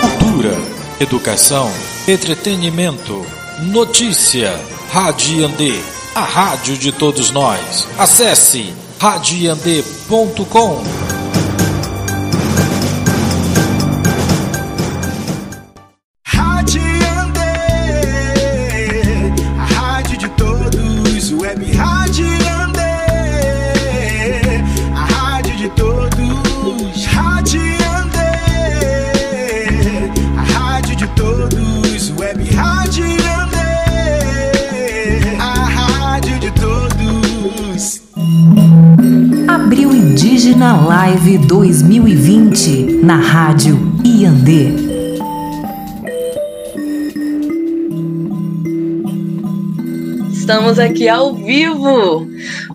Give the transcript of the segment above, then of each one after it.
Cultura, educação, entretenimento, notícia. Radiandê, a rádio de todos nós. Acesse radiandê.com. Live 2020, na Rádio Iandê. Estamos aqui ao vivo.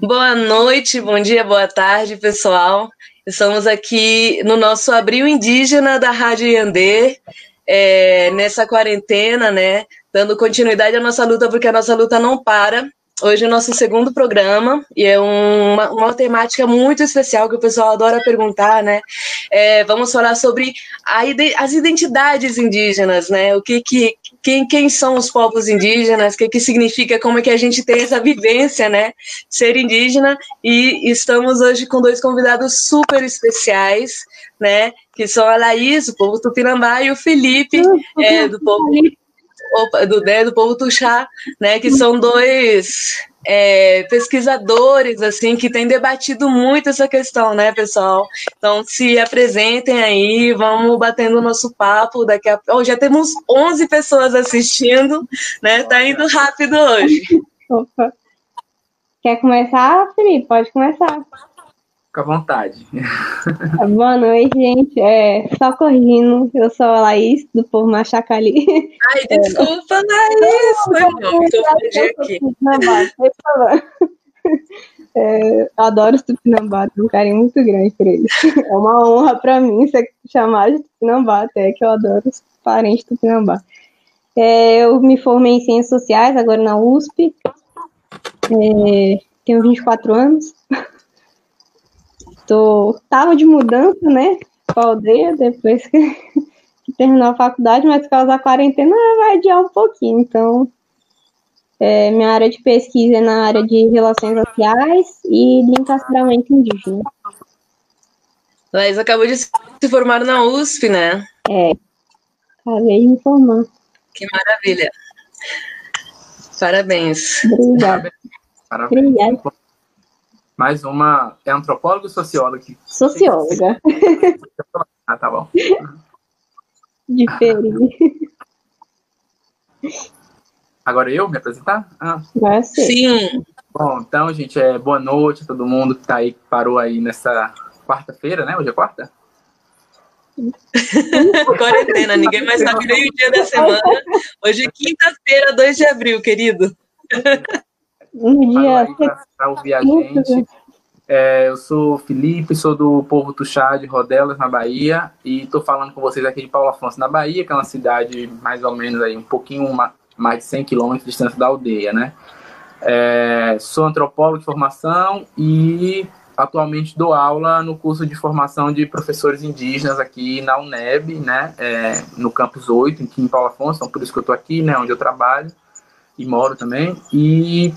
Boa noite, bom dia, boa tarde, pessoal. Estamos aqui no nosso Abril Indígena da Rádio Iandê, é, nessa quarentena, né? Dando continuidade à nossa luta, porque a nossa luta não para. Hoje é o nosso segundo programa e é uma, uma temática muito especial que o pessoal adora perguntar, né? É, vamos falar sobre a, as identidades indígenas, né? O que, que quem, quem são os povos indígenas? O que, que significa? Como é que a gente tem essa vivência, né? Ser indígena e estamos hoje com dois convidados super especiais, né? Que são a Laís, do povo Tupinambá, e o Felipe, é, do povo do, né, do povo Tuxá, né, que são dois é, pesquisadores assim que têm debatido muito essa questão, né, pessoal? Então se apresentem aí, vamos batendo o nosso papo daqui a oh, já temos 11 pessoas assistindo, né? Tá indo rápido hoje. Opa. Quer começar, Felipe? Pode começar. Fica à vontade. Boa noite, gente. É, só corrigindo, eu sou a Laís, do povo Machacali. Ai, desculpa, é, Laís. Foi mal, tô aqui. É, adoro os Tupinambá, tenho um carinho muito grande por eles. É uma honra para mim ser chamado de Tupinambá, até que eu adoro os parentes do Tupinambá. É, eu me formei em Ciências Sociais, agora na USP. É, tenho 24 anos. Tô, tava de mudança, né? Pra aldeia, depois que, que terminou a faculdade, mas por causa da quarentena vai adiar um pouquinho. Então, é, minha área de pesquisa é na área de relações sociais e de encastramento indígena. Laís acabou de se formar na USP, né? É, acabei de me formar. Que maravilha. Parabéns. Obrigada. Parabéns. Obrigada mais uma. É antropóloga ou socióloga? Socióloga. Ah, tá bom. Diferente. Agora eu me apresentar? Ah. Vai ser. Sim. Bom, então, gente, é, boa noite a todo mundo que tá aí, que parou aí nessa quarta-feira, né? Hoje é quarta? Quarentena, ninguém mais sabe nem o dia da semana. Hoje é quinta-feira, 2 de abril, querido. Um dia. Para ouvir a gente. É, eu sou Felipe, sou do povo Tuxá de Rodelas, na Bahia, e estou falando com vocês aqui de Paulo Afonso, na Bahia, que é uma cidade mais ou menos aí, um pouquinho mais de 100 quilômetros de distância da aldeia, né? É, sou antropólogo de formação e atualmente dou aula no curso de formação de professores indígenas aqui na UNEB, né? É, no campus 8, aqui em Paulo Afonso, então por isso que eu estou aqui, né? Onde eu trabalho e moro também. E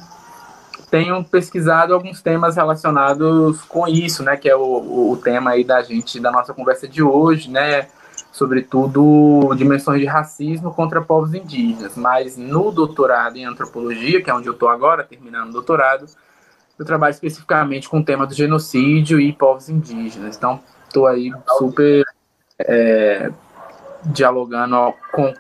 tenho pesquisado alguns temas relacionados com isso, né, que é o, o tema aí da gente, da nossa conversa de hoje, né, sobretudo dimensões de racismo contra povos indígenas. Mas no doutorado em antropologia, que é onde eu estou agora, terminando o doutorado, eu trabalho especificamente com o tema do genocídio e povos indígenas. Então, estou aí super é, dialogando com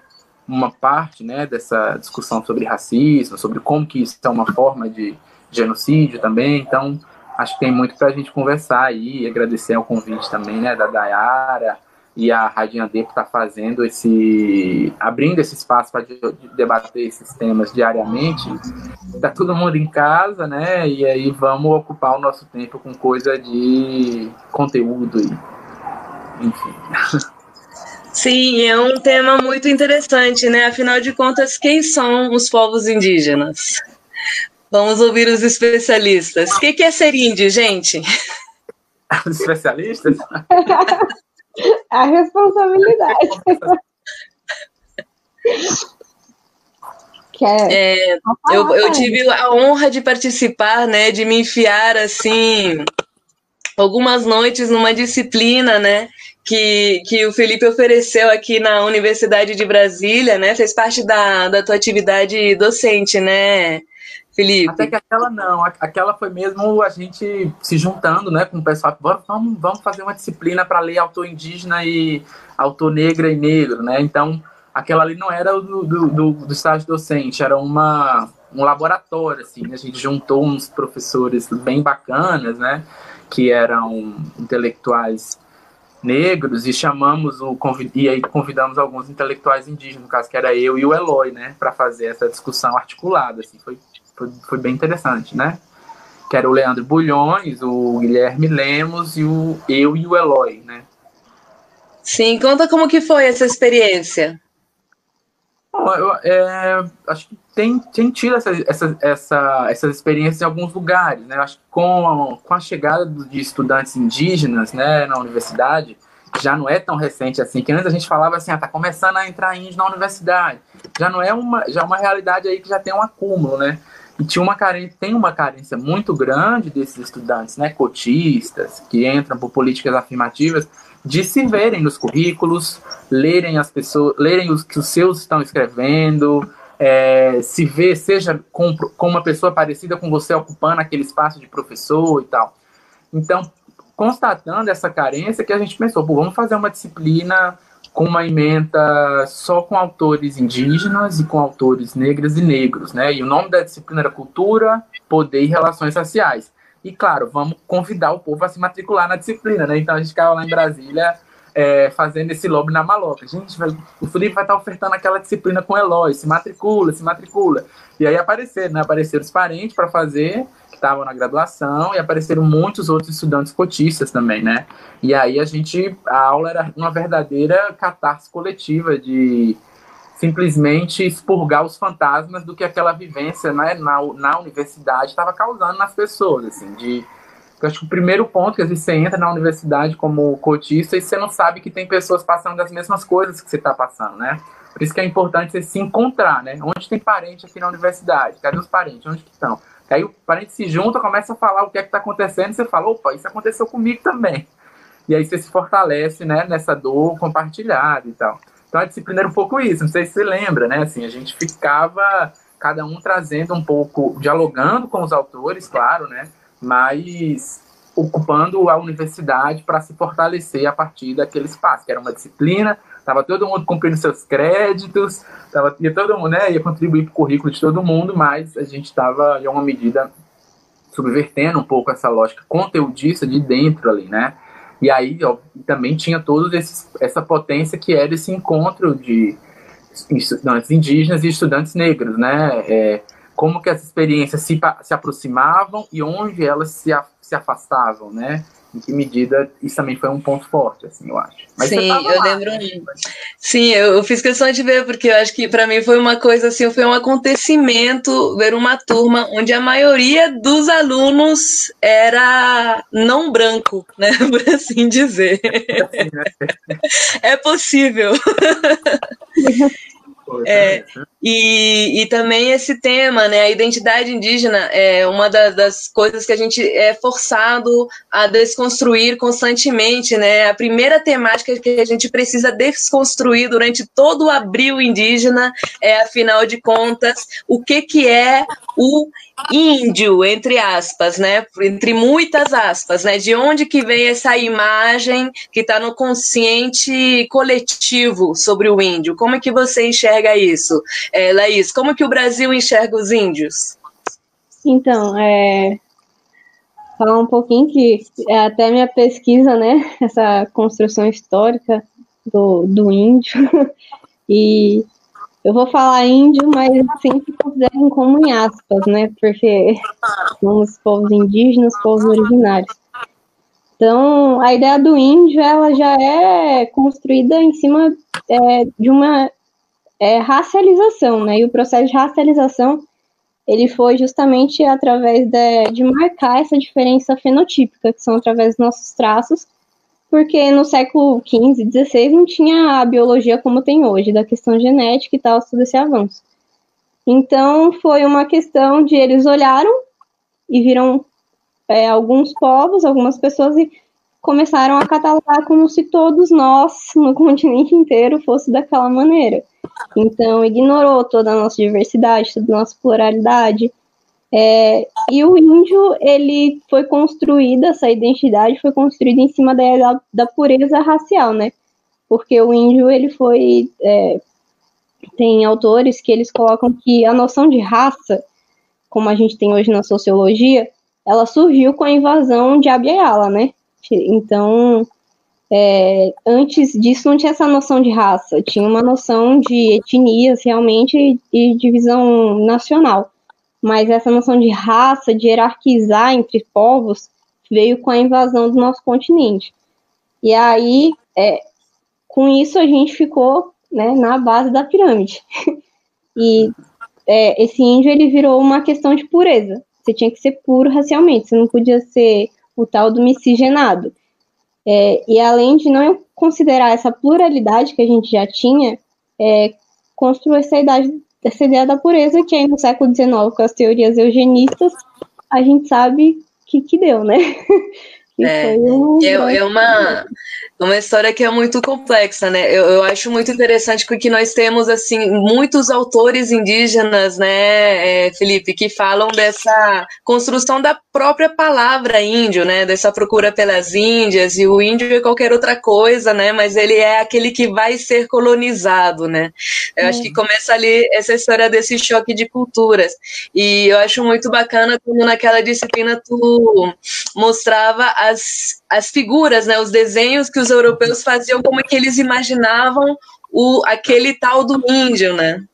uma parte né, dessa discussão sobre racismo, sobre como que isso é uma forma de genocídio também, então acho que tem muito para a gente conversar aí, agradecer ao convite também, né, da Dayara e a Rádio Andê por estar tá fazendo esse, abrindo esse espaço para debater esses temas diariamente. Está todo mundo em casa, né, e aí vamos ocupar o nosso tempo com coisa de conteúdo e, enfim. Sim, é um tema muito interessante, né? Afinal de contas, quem são os povos indígenas? Vamos ouvir os especialistas. O que é ser índio, gente? Os especialistas? a responsabilidade. É, eu, eu tive a honra de participar, né, de me enfiar assim algumas noites numa disciplina, né, que, que o Felipe ofereceu aqui na Universidade de Brasília, né, fez parte da, da tua atividade docente, né, Felipe? Até que aquela não, aquela foi mesmo a gente se juntando, né, com o pessoal, vamos, vamos fazer uma disciplina para ler autor indígena e autor negra e negro, né, então aquela ali não era do, do, do, do estágio docente, era uma, um laboratório, assim, né? a gente juntou uns professores bem bacanas, né, que eram intelectuais negros e chamamos o e aí convidamos alguns intelectuais indígenas, no caso que era eu e o Eloy, né, para fazer essa discussão articulada, assim, foi, foi, foi bem interessante, né? Que era o Leandro Bulhões, o Guilherme Lemos e o eu e o Eloy, né? Sim, conta como que foi essa experiência. Eu, é, acho que tem, tem tido essa, essa, essa, essas experiências em alguns lugares, né? Acho que com a, com a chegada de estudantes indígenas né, na universidade, já não é tão recente assim, que antes a gente falava assim, ah, tá começando a entrar índio na universidade. Já não é uma, já é uma realidade aí que já tem um acúmulo, né? E tinha uma carência, tem uma carência muito grande desses estudantes, né, cotistas, que entram por políticas afirmativas, de se verem nos currículos, lerem as pessoas, lerem os que os seus estão escrevendo, é, se ver, seja com, com uma pessoa parecida com você ocupando aquele espaço de professor e tal. Então, constatando essa carência, que a gente pensou, vamos fazer uma disciplina com uma emenda só com autores indígenas e com autores negras e negros, né? E o nome da disciplina era Cultura, Poder e Relações Sociais. E claro, vamos convidar o povo a se matricular na disciplina, né? Então a gente ficava lá em Brasília é, fazendo esse lobby na maloca. Gente, o Felipe vai estar ofertando aquela disciplina com o Eloy, se matricula, se matricula. E aí apareceram, né? Apareceram os parentes para fazer, estavam na graduação, e apareceram muitos outros estudantes cotistas também, né? E aí a gente, a aula era uma verdadeira catarse coletiva de simplesmente expurgar os fantasmas do que aquela vivência né, na, na universidade estava causando nas pessoas, assim, de eu acho que o primeiro ponto que às vezes você entra na universidade como cotista e você não sabe que tem pessoas passando das mesmas coisas que você está passando, né? Por isso que é importante você se encontrar, né? Onde tem parente aqui na universidade? Cadê os parentes? Onde que estão? Aí o parente se junta, começa a falar o que é que está acontecendo e você fala, opa, isso aconteceu comigo também. E aí você se fortalece, né, nessa dor compartilhada e tal. Então a disciplina era um pouco isso, não sei se você lembra, né? Assim, a gente ficava cada um trazendo um pouco, dialogando com os autores, claro, né? Mas ocupando a universidade para se fortalecer a partir daquele espaço, que era uma disciplina, estava todo mundo cumprindo seus créditos, tava, ia todo mundo, né, ia contribuir para o currículo de todo mundo, mas a gente estava, em uma medida, subvertendo um pouco essa lógica conteudista de dentro ali, né? E aí ó, também tinha toda essa potência que era esse encontro de estudantes indígenas e estudantes negros, né? É, como que as experiências se, se aproximavam e onde elas se, se afastavam, né? Em que medida isso também foi um ponto forte, assim, eu acho. Mas Sim, eu lá, lembro. Né? Sim, eu fiz questão de ver, porque eu acho que para mim foi uma coisa assim, foi um acontecimento ver uma turma onde a maioria dos alunos era não branco, né? Por assim dizer. É possível. É, e, e também esse tema, né, a identidade indígena é uma da, das coisas que a gente é forçado a desconstruir constantemente, né? A primeira temática que a gente precisa desconstruir durante todo o abril indígena é, afinal de contas, o que que é o índio, entre aspas, né? Entre muitas aspas, né? De onde que vem essa imagem que está no consciente coletivo sobre o índio? Como é que você enxerga isso, é, Laís? Como que o Brasil enxerga os índios? Então, é, falar um pouquinho que é até minha pesquisa, né? Essa construção histórica do, do índio e eu vou falar índio, mas sempre considero como em aspas, né? Porque somos povos indígenas, povos originários. Então, a ideia do índio, ela já é construída em cima é, de uma é, racialização, né? E o processo de racialização, ele foi justamente através de, de marcar essa diferença fenotípica, que são através dos nossos traços, porque no século XV, XVI não tinha a biologia como tem hoje, da questão genética e tal, todo esse avanço. Então foi uma questão de eles olharam e viram é, alguns povos, algumas pessoas e começaram a catalogar como se todos nós no continente inteiro fosse daquela maneira. Então ignorou toda a nossa diversidade, toda a nossa pluralidade. É, e o índio, ele foi construída, essa identidade foi construída em cima da, da pureza racial, né? Porque o índio, ele foi é, tem autores que eles colocam que a noção de raça, como a gente tem hoje na sociologia, ela surgiu com a invasão de Abiyala, né? Então, é, antes disso não tinha essa noção de raça, tinha uma noção de etnias realmente e divisão nacional. Mas essa noção de raça, de hierarquizar entre povos, veio com a invasão do nosso continente. E aí, é, com isso, a gente ficou né, na base da pirâmide. e é, esse índio ele virou uma questão de pureza. Você tinha que ser puro racialmente, você não podia ser o tal do miscigenado. É, e além de não considerar essa pluralidade que a gente já tinha, é, construiu essa, idade, essa ideia da pureza que aí no século XIX, com as teorias eugenistas, a gente sabe que que deu, né? é, é, é, uma, uma história que é muito complexa, né? Eu, eu acho muito interessante porque nós temos, assim, muitos autores indígenas, né, é, Felipe, que falam dessa construção da própria palavra índio, né? Dessa procura pelas Índias, e o índio é qualquer outra coisa, né? Mas ele é aquele que vai ser colonizado, né? Eu acho que começa ali essa história desse choque de culturas. E eu acho muito bacana quando naquela disciplina tu mostrava as, as figuras, né? Os desenhos que os europeus faziam como que eles imaginavam o, aquele tal do índio, né?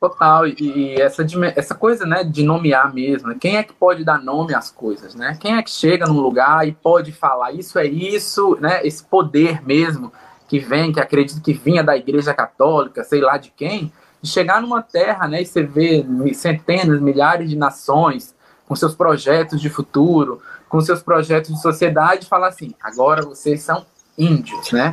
Total, e essa, essa coisa, né, de nomear mesmo, né? quem é que pode dar nome às coisas, né? Quem é que chega num lugar e pode falar isso é isso, né? Esse poder mesmo que vem, que acredito que vinha da Igreja Católica, sei lá de quem, de chegar numa terra, né, e você vê centenas, milhares de nações com seus projetos de futuro, com seus projetos de sociedade, falar assim: agora vocês são índios, né?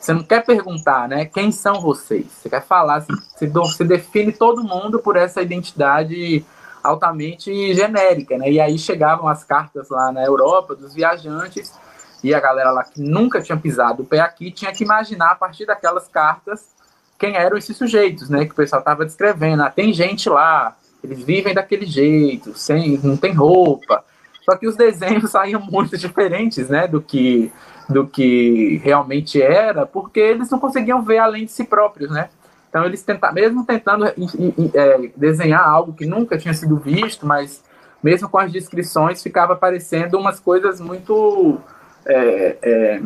Você não quer perguntar, né? Quem são vocês? Você quer falar, assim, você define todo mundo por essa identidade altamente genérica, né? E aí chegavam as cartas lá na Europa dos viajantes e a galera lá que nunca tinha pisado o pé aqui tinha que imaginar a partir daquelas cartas quem eram esses sujeitos, né? Que o pessoal estava descrevendo. Ah, tem gente lá, eles vivem daquele jeito, sem, não tem roupa. Só que os desenhos saíam muito diferentes, né, do que do que realmente era, porque eles não conseguiam ver além de si próprios, né? Então eles tentaram, mesmo tentando é, desenhar algo que nunca tinha sido visto, mas mesmo com as descrições ficava aparecendo umas coisas muito é, é,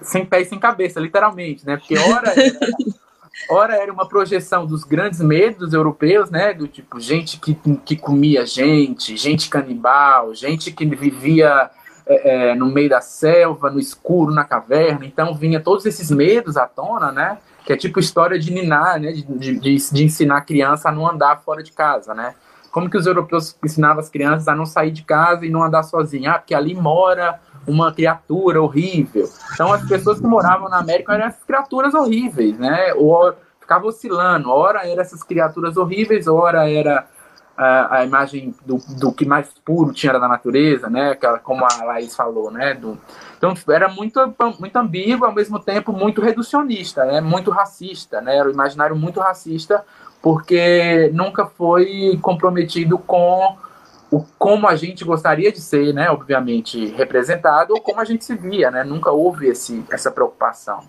sem pé e sem cabeça, literalmente, né? Porque ora ora era uma projeção dos grandes medos europeus, né? Do tipo, gente que, que comia gente, gente canibal, gente que vivia é, é, no meio da selva, no escuro, na caverna. Então vinha todos esses medos à tona, né? Que é tipo história de ninar, né? De, de, de ensinar a criança a não andar fora de casa, né? Como que os europeus ensinavam as crianças a não sair de casa e não andar sozinha? Ah, porque ali mora uma criatura horrível. Então as pessoas que moravam na América eram essas criaturas horríveis, né? Ou ficava oscilando, ora eram essas criaturas horríveis, ora era a, a imagem do, do que mais puro tinha da natureza, né? Como a Laís falou, né? Do, então era muito, muito ambíguo, ao mesmo tempo muito reducionista, né? Muito racista, né? Era o imaginário muito racista, porque nunca foi comprometido com o como a gente gostaria de ser, né, obviamente, representado, ou como a gente se via, né? Nunca houve esse, essa preocupação.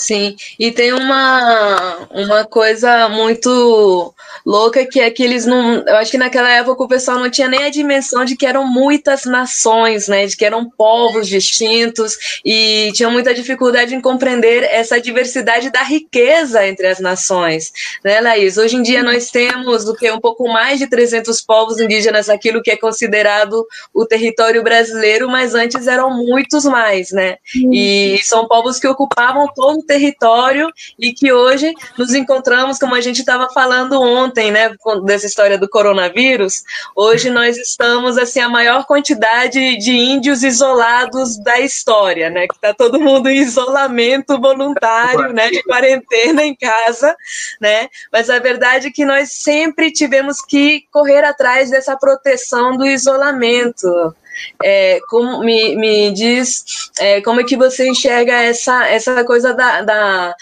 Sim, e tem uma, uma coisa muito louca que é que eles não. Eu acho que naquela época o pessoal não tinha nem a dimensão de que eram muitas nações, né? De que eram povos distintos e tinha muita dificuldade em compreender essa diversidade da riqueza entre as nações, né, Laís? Hoje em dia nós temos o que um pouco mais de 300 povos indígenas, aquilo que é considerado o território brasileiro, mas antes eram muitos mais, né? E são povos que ocupavam todo o território e que hoje nos encontramos, como a gente estava falando ontem, né, dessa história do coronavírus, hoje nós estamos assim a maior quantidade de índios isolados da história, né, que está todo mundo em isolamento voluntário, né, de quarentena em casa, né, mas a verdade é que nós sempre tivemos que correr atrás dessa proteção do isolamento, é, como, me, me diz é, como é que você enxerga essa, essa coisa da, da,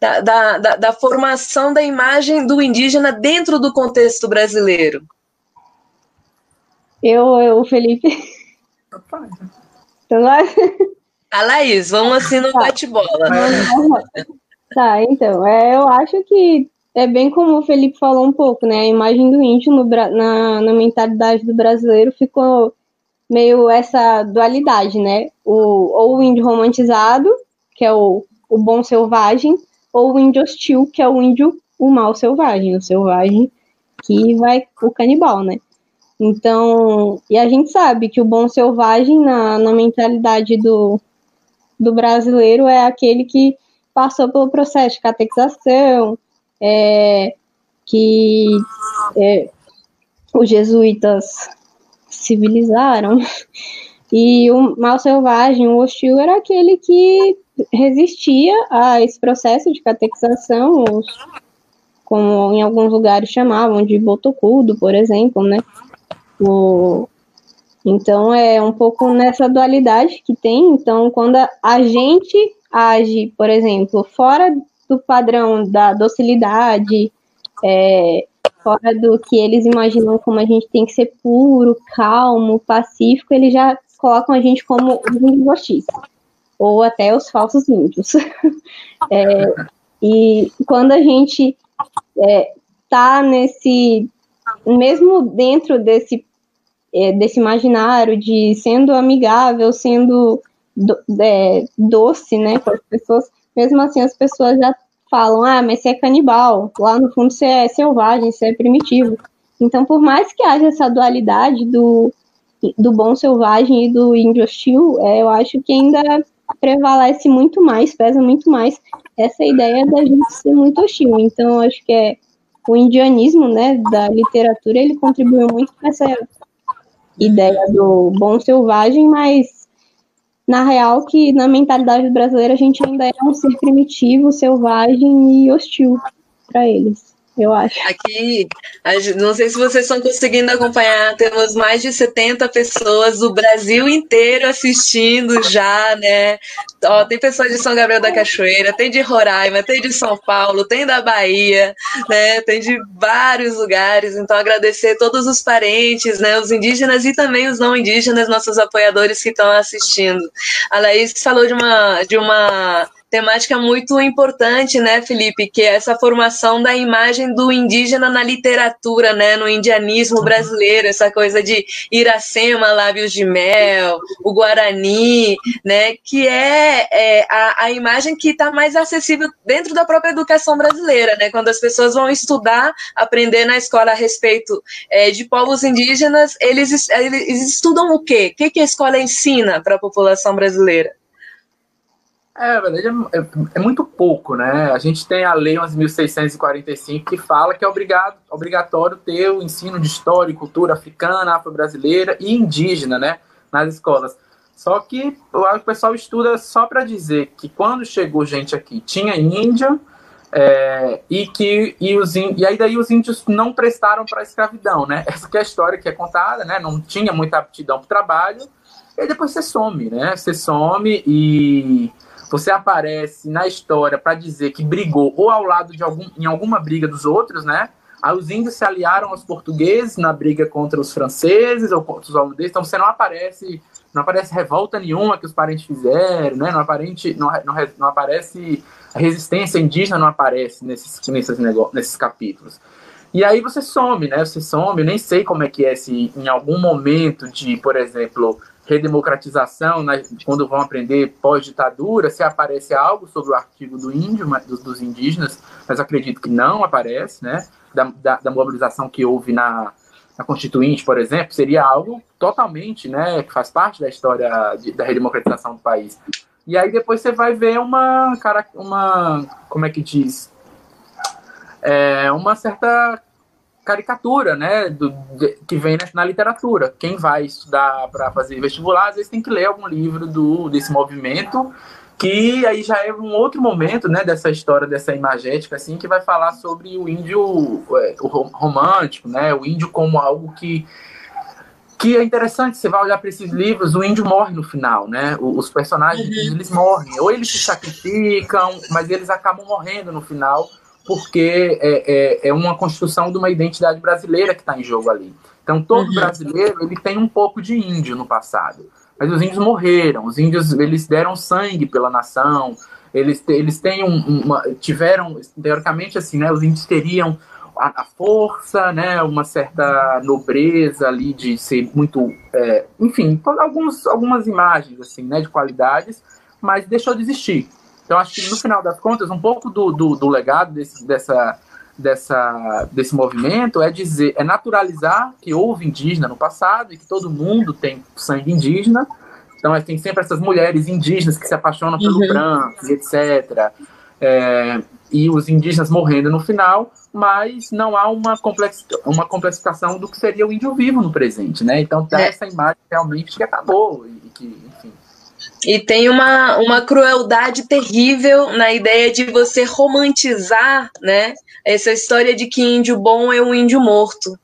da, da, da formação da imagem do indígena dentro do contexto brasileiro? Eu, eu Felipe. Então, a Laís, vamos assim no tá. bate-bola. Tá, então, é, eu acho que é bem como o Felipe falou um pouco, né? A imagem do índio no, na, na mentalidade do brasileiro ficou meio essa dualidade, né? O, ou o índio romantizado, que é o, o bom selvagem, ou o índio hostil, que é o índio, o mal selvagem, o selvagem que vai o canibal, né? Então, e a gente sabe que o bom selvagem na, na mentalidade do, do brasileiro é aquele que passou pelo processo de catequização, é, que é, os jesuítas civilizaram. E o mal selvagem, o hostil, era aquele que resistia a esse processo de catequização, os, como em alguns lugares chamavam de botocudo, por exemplo, né? O, então é um pouco nessa dualidade que tem. Então, quando a gente age, por exemplo, fora do padrão da docilidade, é, fora do que eles imaginam como a gente tem que ser puro, calmo, pacífico, eles já colocam a gente como os índios ou até os falsos índios. é, e quando a gente é, tá nesse, mesmo dentro desse, é, desse imaginário de sendo amigável, sendo do, é, doce, né, com as pessoas, mesmo assim as pessoas já falam, ah, mas você é canibal, lá no fundo você é selvagem, você é primitivo. Então, por mais que haja essa dualidade do, do bom selvagem e do índio hostil, é, eu acho que ainda prevalece muito mais, pesa muito mais essa ideia da gente ser muito hostil. Então, acho que é o indianismo, né, da literatura, ele contribuiu muito com essa ideia do bom selvagem, mas na real que na mentalidade brasileira a gente ainda é um ser primitivo, selvagem e hostil para eles eu acho. Aqui, não sei se vocês estão conseguindo acompanhar, temos mais de 70 pessoas do Brasil inteiro assistindo já, né? Ó, tem pessoas de São Gabriel da Cachoeira, tem de Roraima, tem de São Paulo, tem da Bahia, né? Tem de vários lugares. Então, agradecer todos os parentes, né? Os indígenas e também os não indígenas, nossos apoiadores que estão assistindo. A Laís falou de uma, de uma temática muito importante, né, Felipe, que é essa formação da imagem do indígena na literatura, né, no indianismo brasileiro, essa coisa de Iracema, lábios de mel, o Guarani, né, que é, é a, a, imagem que está mais acessível dentro da própria educação brasileira, né, quando as pessoas vão estudar, aprender na escola a respeito é, de povos indígenas, eles, eles estudam o quê? O que, que a escola ensina para a população brasileira? É, verdade, é, é, é, muito pouco, né? A gente tem a Lei 11.645 que fala que é obrigado, obrigatório ter o ensino de história e cultura africana, afro-brasileira e indígena, né? Nas escolas. Ssó que o pessoal estuda só para dizer que quando chegou gente aqui tinha índia é, e que e, os, e aí daí os índios não prestaram para a escravidão, né? Essa é a história que é contada, né? Não tinha muita aptidão para o trabalho e depois você some, né? Você some e você aparece na história para dizer que brigou ou ao lado de algum, em alguma briga dos outros, né? Aí os índios se aliaram aos portugueses na briga contra os franceses ou contra os holandeses, então você não aparece, não aparece revolta nenhuma que os parentes fizeram, né? Não, aparente, não, não, não aparece a resistência indígena não aparece nesses, nesses, negócios, nesses capítulos. E aí você some, né? Você some, eu nem sei como é que é se em algum momento de, por exemplo, redemocratização, né, quando vão aprender pós-ditadura, se aparece algo sobre o artigo do índio, dos, dos, indígenas, mas acredito que não aparece, né, da, da, da mobilização que houve na, na, Constituinte, por exemplo, seria algo totalmente, né, que faz parte da história de, da redemocratização do país. E aí depois você vai ver uma, cara, uma, como é que diz, é, uma certa caricatura, né, do, de, que vem na literatura. Quem vai estudar para fazer vestibular, às vezes tem que ler algum livro do desse movimento, que aí já é um outro momento, né, dessa história dessa imagética assim, que vai falar sobre o índio é, o romântico, né, o índio como algo que que é interessante, você vai olhar para esses livros, o índio morre no final, né? Os personagens, uhum. eles morrem. Ou eles se sacrificam, mas eles acabam morrendo no final, porque é, é, é uma construção de uma identidade brasileira que está em jogo ali. Então, todo uhum. brasileiro, ele tem um pouco de índio no passado. Mas os índios morreram, os índios, eles deram sangue pela nação, eles, eles têm um, uma, tiveram, teoricamente assim, né? Os índios teriam a, a, força, né, uma certa nobreza ali de ser muito, é, enfim, alguns, algumas imagens assim, né, de qualidades, mas deixou de existir. Então acho que no final das contas um pouco do, do, do legado desse, dessa, dessa, desse movimento é dizer, é naturalizar que houve indígena no passado e que todo mundo tem sangue indígena. Então tem sempre essas mulheres indígenas que se apaixonam pelo uhum. branco, etc. É, e os indígenas morrendo no final, mas não há uma, complex, uma complexificação do que seria o índio vivo no presente, né? Então dá é. essa imagem realmente que acabou e que. E tem uma, uma crueldade terrível na ideia de você romantizar, né? Essa história de que índio bom é um índio morto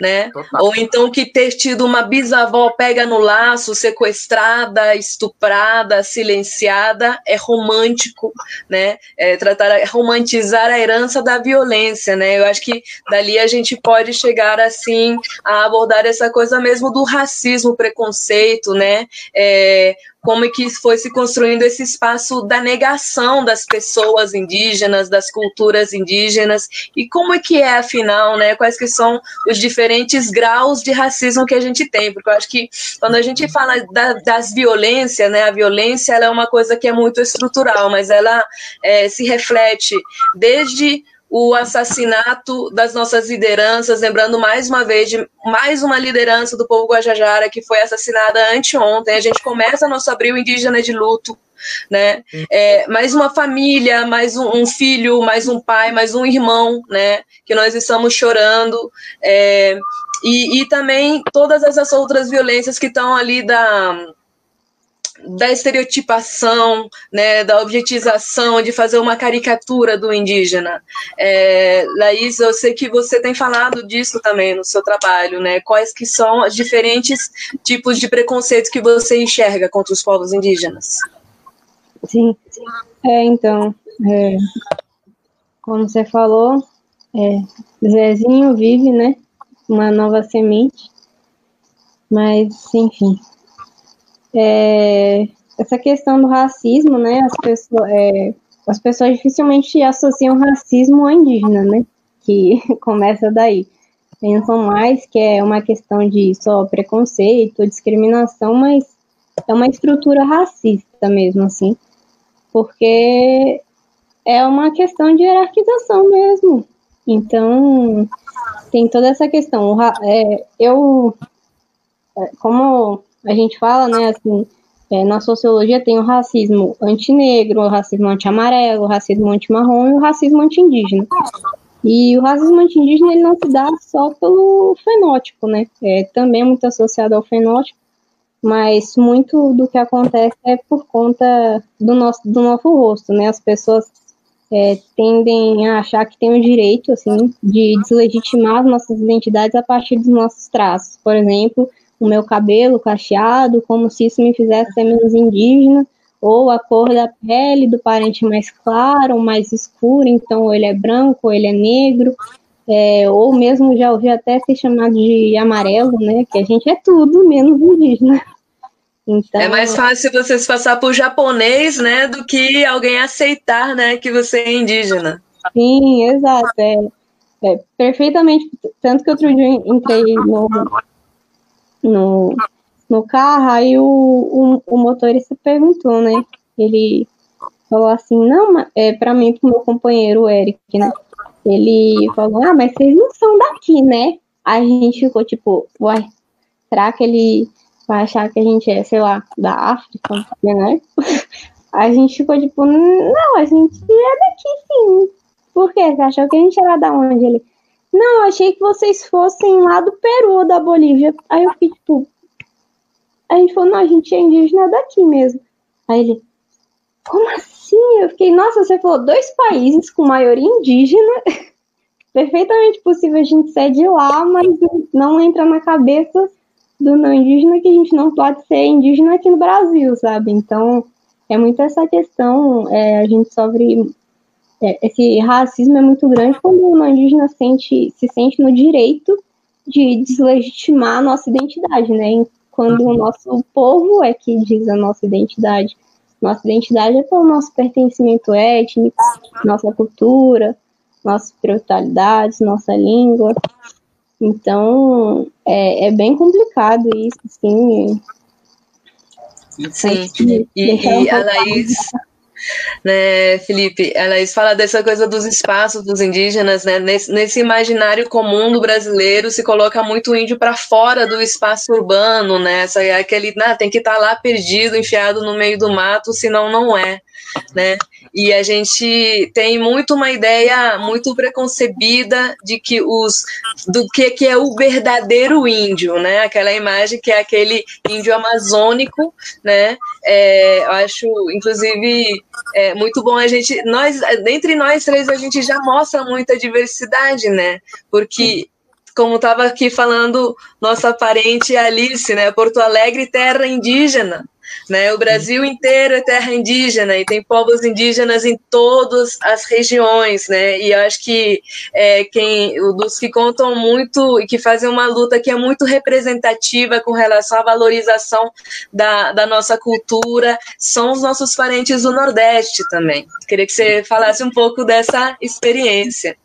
né? Total. Ou então que ter tido uma bisavó pega no laço, sequestrada, estuprada, silenciada, é romântico, né? É tratar, é romantizar a herança da violência, né? Eu acho que dali a gente pode chegar assim a abordar essa coisa mesmo do racismo, preconceito, né? É, como é que foi se construindo esse espaço da negação das pessoas indígenas, das culturas indígenas, e como é que é, afinal, né, quais que são os diferentes graus de racismo que a gente tem, porque eu acho que quando a gente fala da, das violências, né, a violência é uma coisa que é muito estrutural, mas ela é, se reflete desde o assassinato das nossas lideranças, lembrando mais uma vez de mais uma liderança do povo Guajajara que foi assassinada anteontem. A gente começa nosso abril indígena de luto, né? É, mais uma família, mais um, um, filho, mais um pai, mais um irmão, né? Que nós estamos chorando. É, e, e também todas essas outras violências que estão ali da da estereotipação, né, da objetização, de fazer uma caricatura do indígena. É, Laís, eu sei que você tem falado disso também no seu trabalho, né? Quais que são os diferentes tipos de preconceito que você enxerga contra os povos indígenas? Sim, é, então, é, como você falou, é, Zezinho vive, né, uma nova semente, mas, enfim, é, essa questão do racismo, né? As pessoas, é, as pessoas dificilmente associam racismo ao indígena, né? Que começa daí. Pensam mais que é uma questão de só preconceito, discriminação, mas é uma estrutura racista mesmo, assim, porque é uma questão de hierarquização mesmo. Então, tem toda essa questão. É, eu, é, como a gente fala, né, assim, é, na sociologia tem o racismo antinegro, o racismo anti-amarelo, o racismo anti-marrom e o racismo anti-indígena. E o racismo anti-indígena ele não se dá só pelo fenótipo, né? É também muito associado ao fenótipo, mas muito do que acontece é por conta do nosso, do nosso rosto, né? As pessoas é, tendem a achar que têm o direito, assim, de deslegitimar as nossas identidades a partir dos nossos traços. Por exemplo, o meu cabelo cacheado, como se isso me fizesse ser menos indígena, ou a cor da pele do parente mais claro ou mais escuro, então ou ele é branco ou ele é negro, é, ou mesmo já ouvi até ser chamado de amarelo, né? Que a gente é tudo menos indígena. Então, é mais fácil você se passar por japonês, né, do que alguém aceitar, né, que você é indígena. Sim, exato. É, é perfeitamente. Tanto que outro dia entrei no, no, no carro, aí o, o, o motorista perguntou, né? Ele falou assim, não, é para mim, pro meu companheiro, Eric, né? Ele falou, ah, mas vocês não são daqui, né? Aí a gente ficou tipo, uai, será que ele vai achar que a gente é, sei lá, da África, né? a gente ficou tipo, não, a gente é daqui sim. por quê? Você achou que a gente era da onde? Ele, não, achei que vocês fossem lá do Peru ou da Bolívia. Aí eu fiquei tipo, a gente falou, não, a gente é indígena daqui mesmo. Aí ele, como assim? Eu fiquei, nossa, você falou dois países com maioria indígena. Perfeitamente possível a gente ser de lá, mas não entra na cabeça do não indígena que a gente não pode ser indígena aqui no Brasil, sabe? Então, é muito essa questão, é, a gente sofre, esse racismo é muito grande quando o indígena sente, se sente no direito de deslegitimar a nossa identidade, né? Quando o nosso povo é que diz a nossa identidade. Nossa identidade é pelo nosso pertencimento étnico, nossa cultura, nossas espiritualidades, nossa língua. Então, é, é bem complicado isso, assim. Sim, e, e a Laís, né, Felipe, a Laís fala dessa coisa dos espaços dos indígenas, né, nesse, nesse imaginário comum do brasileiro se coloca muito índio para fora do espaço urbano, né, essa, aquele, né, tem que estar tá lá perdido, enfiado no meio do mato, senão não é, né, e a gente tem muito uma ideia muito preconcebida de que os do que, que é o verdadeiro índio, né? Aquela imagem que é aquele índio amazônico, né? É, eu acho, inclusive, é muito bom a gente, nós, entre nós três, a gente já mostra muita diversidade, né? Porque como estava aqui falando nossa parente Alice, né? Porto Alegre, terra indígena. Né? O Brasil inteiro é terra indígena e tem povos indígenas em todas as regiões, né? E acho que é, quem, dos que contam muito e que fazem uma luta que é muito representativa com relação à valorização da, da nossa cultura são os nossos parentes do Nordeste também. Queria que você falasse um pouco dessa experiência.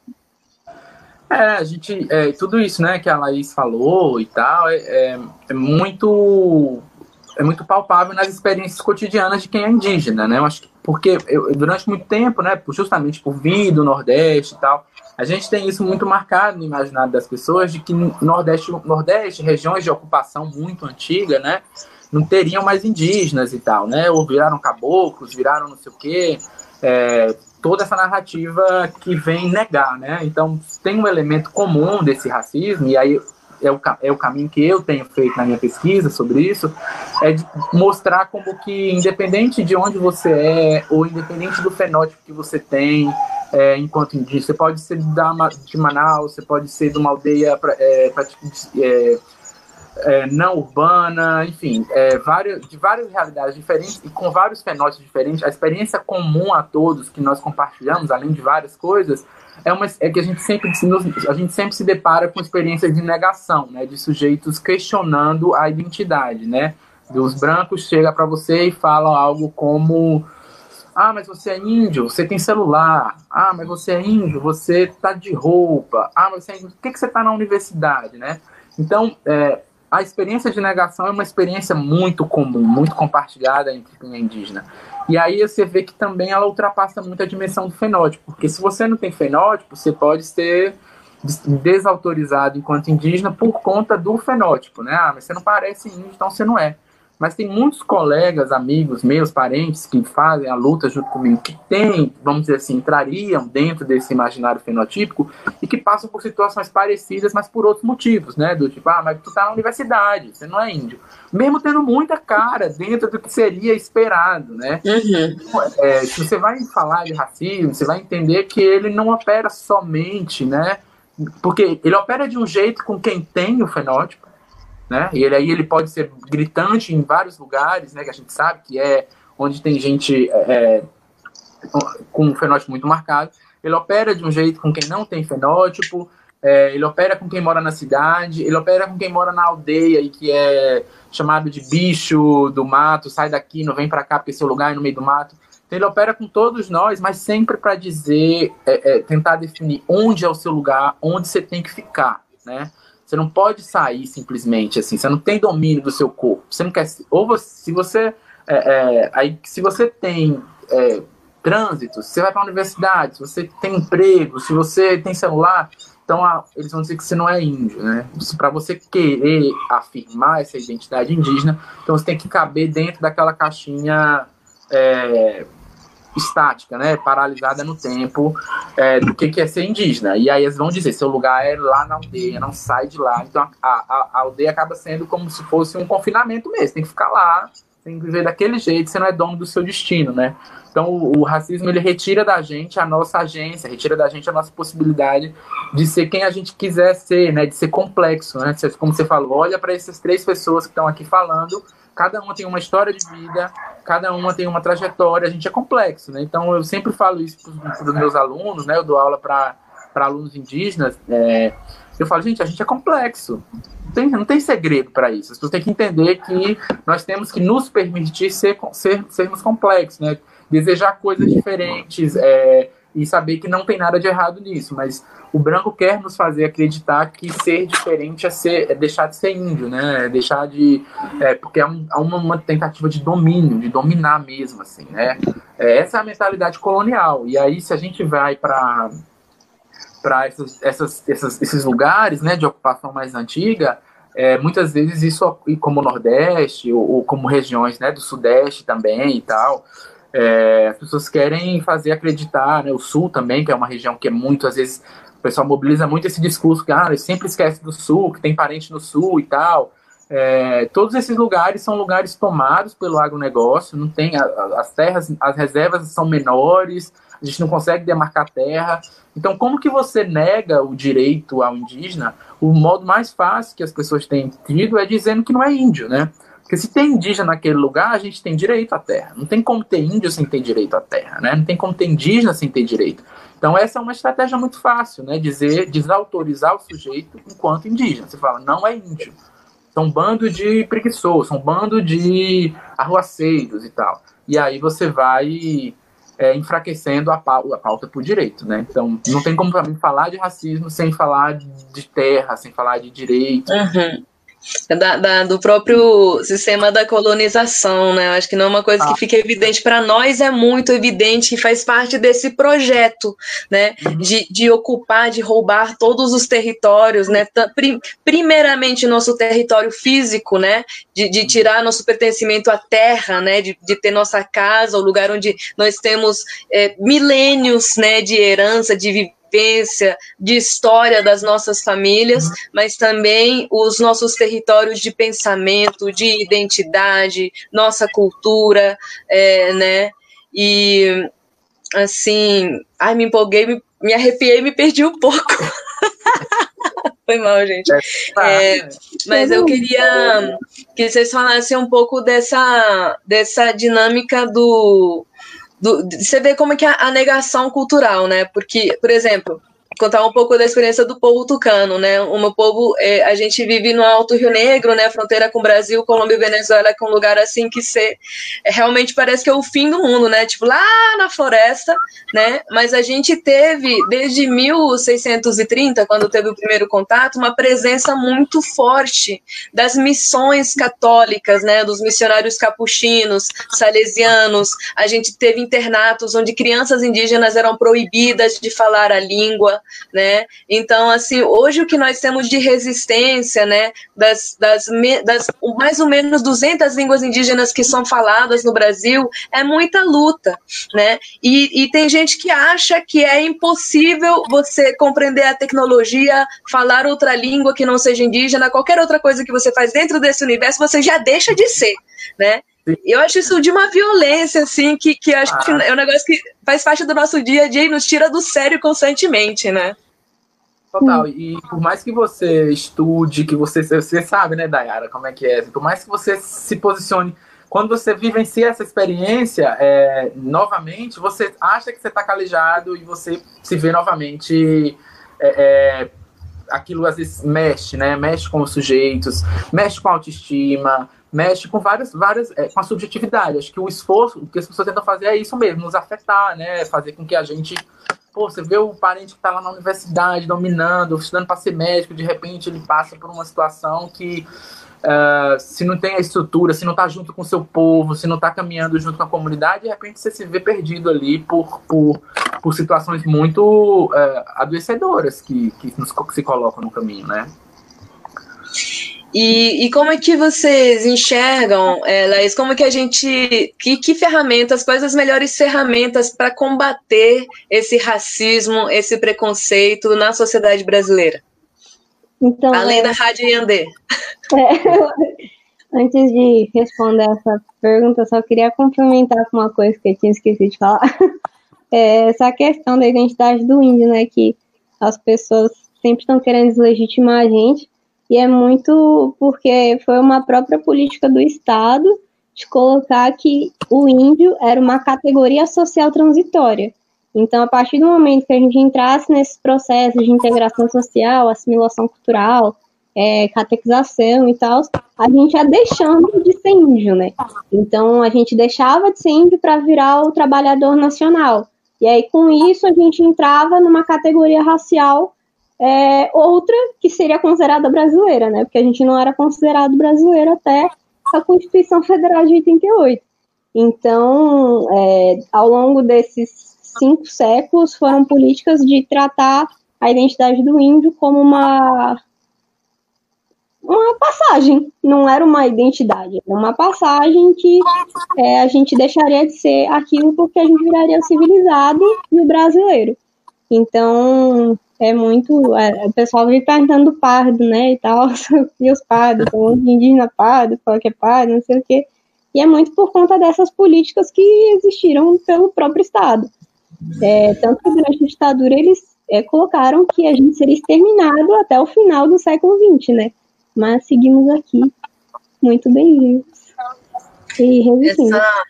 É, a gente, é, tudo isso, né, que a Laís falou e tal, é, é, é muito é muito palpável nas experiências cotidianas de quem é indígena, né? Eu acho que porque eu, durante muito tempo, né, justamente por vir do Nordeste e tal, a gente tem isso muito marcado no imaginário das pessoas de que Nordeste, Nordeste, regiões de ocupação muito antiga, né, não teriam mais indígenas e tal, né? Ou viraram caboclos, viraram não sei o quê, é, toda essa narrativa que vem negar, né? Então tem um elemento comum desse racismo e aí é o, é o caminho que eu tenho feito na minha pesquisa sobre isso, é de mostrar como que, independente de onde você é, ou independente do fenótipo que você tem, é, enquanto indígena, você pode ser da, de Manaus, você pode ser de uma aldeia é, pra, é, é, não urbana, enfim, é, várias, de várias realidades diferentes e com vários fenótipos diferentes, a experiência comum a todos que nós compartilhamos, além de várias coisas, é, uma, é que a gente, sempre, a gente sempre se depara com experiências de negação, né, de sujeitos questionando a identidade, né, dos brancos chega para você e fala algo como ah, mas você é índio, você tem celular. Ah, mas você é índio, você tá de roupa. Ah, mas você é índio, por que, que você tá na universidade, né? Então, é, a experiência de negação é uma experiência muito comum, muito compartilhada entre quem é indígena. E aí você vê que também ela ultrapassa muito a dimensão do fenótipo, porque se você não tem fenótipo, você pode ser desautorizado enquanto indígena por conta do fenótipo, né? Ah, mas você não parece índio, então você não é. Mas tem muitos colegas, amigos meus, parentes que fazem a luta junto comigo, que têm, vamos dizer assim, entrariam dentro desse imaginário fenotípico e que passam por situações parecidas, mas por outros motivos, né? Do tipo, ah, mas tu tá na universidade, você não é índio. Mesmo tendo muita cara dentro do que seria esperado, né? Uhum. É, se você vai falar de racismo, você vai entender que ele não opera somente, né? Porque ele opera de um jeito com quem tem o fenótipo, né? E ele aí ele pode ser gritante em vários lugares, né? Que a gente sabe que é onde tem gente é, é, com um fenótipo muito marcado. Ele opera de um jeito com quem não tem fenótipo. É, ele opera com quem mora na cidade. Ele opera com quem mora na aldeia e que é chamado de bicho do mato. Sai daqui, não vem para cá porque seu lugar é no meio do mato. Então, ele opera com todos nós, mas sempre para dizer, é, é, tentar definir onde é o seu lugar, onde você tem que ficar, né? Você não pode sair simplesmente assim. Você não tem domínio do seu corpo. Você não quer. Ou você, se você. É, é, aí, se você tem é, trânsito, se você vai para a universidade, se você tem emprego, se você tem celular, então a, eles vão dizer que você não é índio, né? Para você querer afirmar essa identidade indígena, então você tem que caber dentro daquela caixinha é, estática, né, paralisada no tempo é, do que, que é ser indígena. E aí eles vão dizer, seu lugar é lá na aldeia, não sai de lá. Então a, a, a aldeia acaba sendo como se fosse um confinamento mesmo, tem que ficar lá, tem que viver daquele jeito, você não é dono do seu destino, né? Então o, o, racismo ele retira da gente a nossa agência, retira da gente a nossa possibilidade de ser quem a gente quiser ser, né? De ser complexo, né? Como você falou, olha para essas três pessoas que estão aqui falando cada uma tem uma história de vida, cada uma tem uma trajetória, a gente é complexo, né? Então eu sempre falo isso para os meus alunos, né? Eu dou aula para alunos indígenas, é, eu falo, gente, a gente é complexo, não tem, não tem segredo para isso. As pessoas têm que entender que nós temos que nos permitir ser, ser sermos complexos, né? Desejar coisas diferentes, é, e saber que não tem nada de errado nisso, mas o branco quer nos fazer acreditar que ser diferente é, ser, é deixar de ser índio, né? É deixar de. É, porque é, um, é uma, uma, tentativa de domínio, de dominar mesmo, assim, né? É, essa é a mentalidade colonial. E aí, se a gente vai para para essas, essas, essas, esses lugares né, de ocupação mais antiga, é, muitas vezes isso, como o Nordeste, ou, ou como regiões né, do Sudeste também e tal, é, as pessoas querem fazer acreditar, né, o Sul também, que é uma região que é muito, às vezes, o pessoal mobiliza muito esse discurso que ah, sempre esquece do Sul, que tem parente no Sul e tal. É, todos esses lugares são lugares tomados pelo agronegócio, não tem a, a, as terras, as reservas são menores, a gente não consegue demarcar terra. Então, como que você nega o direito ao indígena? O modo mais fácil que as pessoas têm tido é dizendo que não é índio, né? Porque se tem indígena naquele lugar, a gente tem direito à terra. Não tem como ter índio sem ter direito à terra, né? Não tem como ter indígena sem ter direito. Então essa é uma estratégia muito fácil, né? Dizer, desautorizar o sujeito enquanto indígena. Você fala, não é índio. São um bando de preguiçosos, são um bando de arruaceiros e tal. E aí você vai é, enfraquecendo a pauta, a pauta por direito, né? Então não tem como para mim falar de racismo sem falar de terra, sem falar de direito. Uhum. Da, da, do próprio sistema da colonização, né? Eu acho que não é uma coisa que ah. fica evidente para nós, é muito evidente que faz parte desse projeto, né? Uhum. De, de ocupar, de roubar todos os territórios, né? Primeiramente nosso território físico, né? De, de tirar nosso pertencimento à terra, né? De, de ter nossa casa, o lugar onde nós temos é, milênios, né? De herança, de vivência, de história das nossas famílias, uhum. mas também os nossos territórios de pensamento, de identidade, nossa cultura, é, né? E assim, ai, me empolguei, me, me arrepiei, me perdi um pouco. Foi mal, gente. É, é mas eu queria que vocês falassem um pouco dessa, dessa dinâmica do, do, você vê como é que é a negação cultural, né? Porque, por exemplo, contar um pouco da experiência do povo tucano, né? O meu povo, é, a gente vive no Alto Rio Negro, né? Fronteira com o Brasil, Colômbia e Venezuela, que é um lugar assim que você é, realmente parece que é o fim do mundo, né? Tipo lá na floresta, né? Mas a gente teve desde 1630, quando teve o primeiro contato, uma presença muito forte das missões católicas, né? Dos missionários capuchinos, salesianos. A gente teve internatos onde crianças indígenas eram proibidas de falar a língua, né? Então, assim, hoje o que nós temos de resistência, né, das, das, das mais ou menos 200 línguas indígenas que são faladas no Brasil, é muita luta, né? E, e tem gente que acha que é impossível você compreender a tecnologia, falar outra língua que não seja indígena, qualquer outra coisa que você faz dentro desse universo, você já deixa de ser, né? Eu acho isso de uma violência, assim, que, que acho ah. que é um negócio que faz parte do nosso dia a dia e nos tira do sério constantemente, né? Total, e por mais que você estude, que você, você sabe, né, Dayara, como é que é, por mais que você se posicione, quando você vivencia essa experiência, é, novamente, você acha que você está calejado e você se vê novamente, é, é, aquilo às vezes mexe, né, mexe com os sujeitos, mexe com a autoestima, mexe com várias, várias é, com a subjetividade. Acho que o esforço, o que as pessoas tentam fazer é isso mesmo, nos afetar, né? Fazer com que a gente. Pô, você vê o parente que está lá na universidade, dominando, estudando para ser médico, de repente ele passa por uma situação que, uh, se não tem a estrutura, se não está junto com o seu povo, se não está caminhando junto com a comunidade, de repente você se vê perdido ali por, por, por situações muito uh, adoecedoras que, que nos, que se colocam no caminho, né? E, e, como é que vocês enxergam, é, Laís, como que a gente, que, que ferramentas, quais as melhores ferramentas para combater esse racismo, esse preconceito na sociedade brasileira? Então, Além é... da Rádio Yandê. É, antes de responder essa pergunta, eu só queria complementar com uma coisa que eu tinha esquecido de falar. É essa questão da identidade do índio, né? Que as pessoas sempre estão querendo deslegitimar a gente e é muito porque foi uma própria política do Estado de colocar que o índio era uma categoria social transitória. Então, a partir do momento que a gente entrasse nesses processos de integração social, assimilação cultural, é, catequização e tal, a gente ia deixando de ser índio, né? Então, a gente deixava de ser índio para virar o trabalhador nacional. E aí, com isso, a gente entrava numa categoria racial é, outra que seria considerada brasileira, né? Porque a gente não era considerado brasileiro até a Constituição Federal de 88. Então, é, ao longo desses cinco séculos, foram políticas de tratar a identidade do índio como uma uma passagem, não era uma identidade, era uma passagem que é, a gente deixaria de ser aquilo porque a gente viraria civilizado e o brasileiro. Então, é muito. É, o pessoal vive perguntando pardo, né? E tal, e os pardos, são indígena pardo, fala que é pardo, não sei o quê. E é muito por conta dessas políticas que existiram pelo próprio Estado. É, tanto que durante a ditadura eles é, colocaram que a gente seria exterminado até o final do século XX, né? Mas seguimos aqui, muito bem-vindos. E resistindo. Essa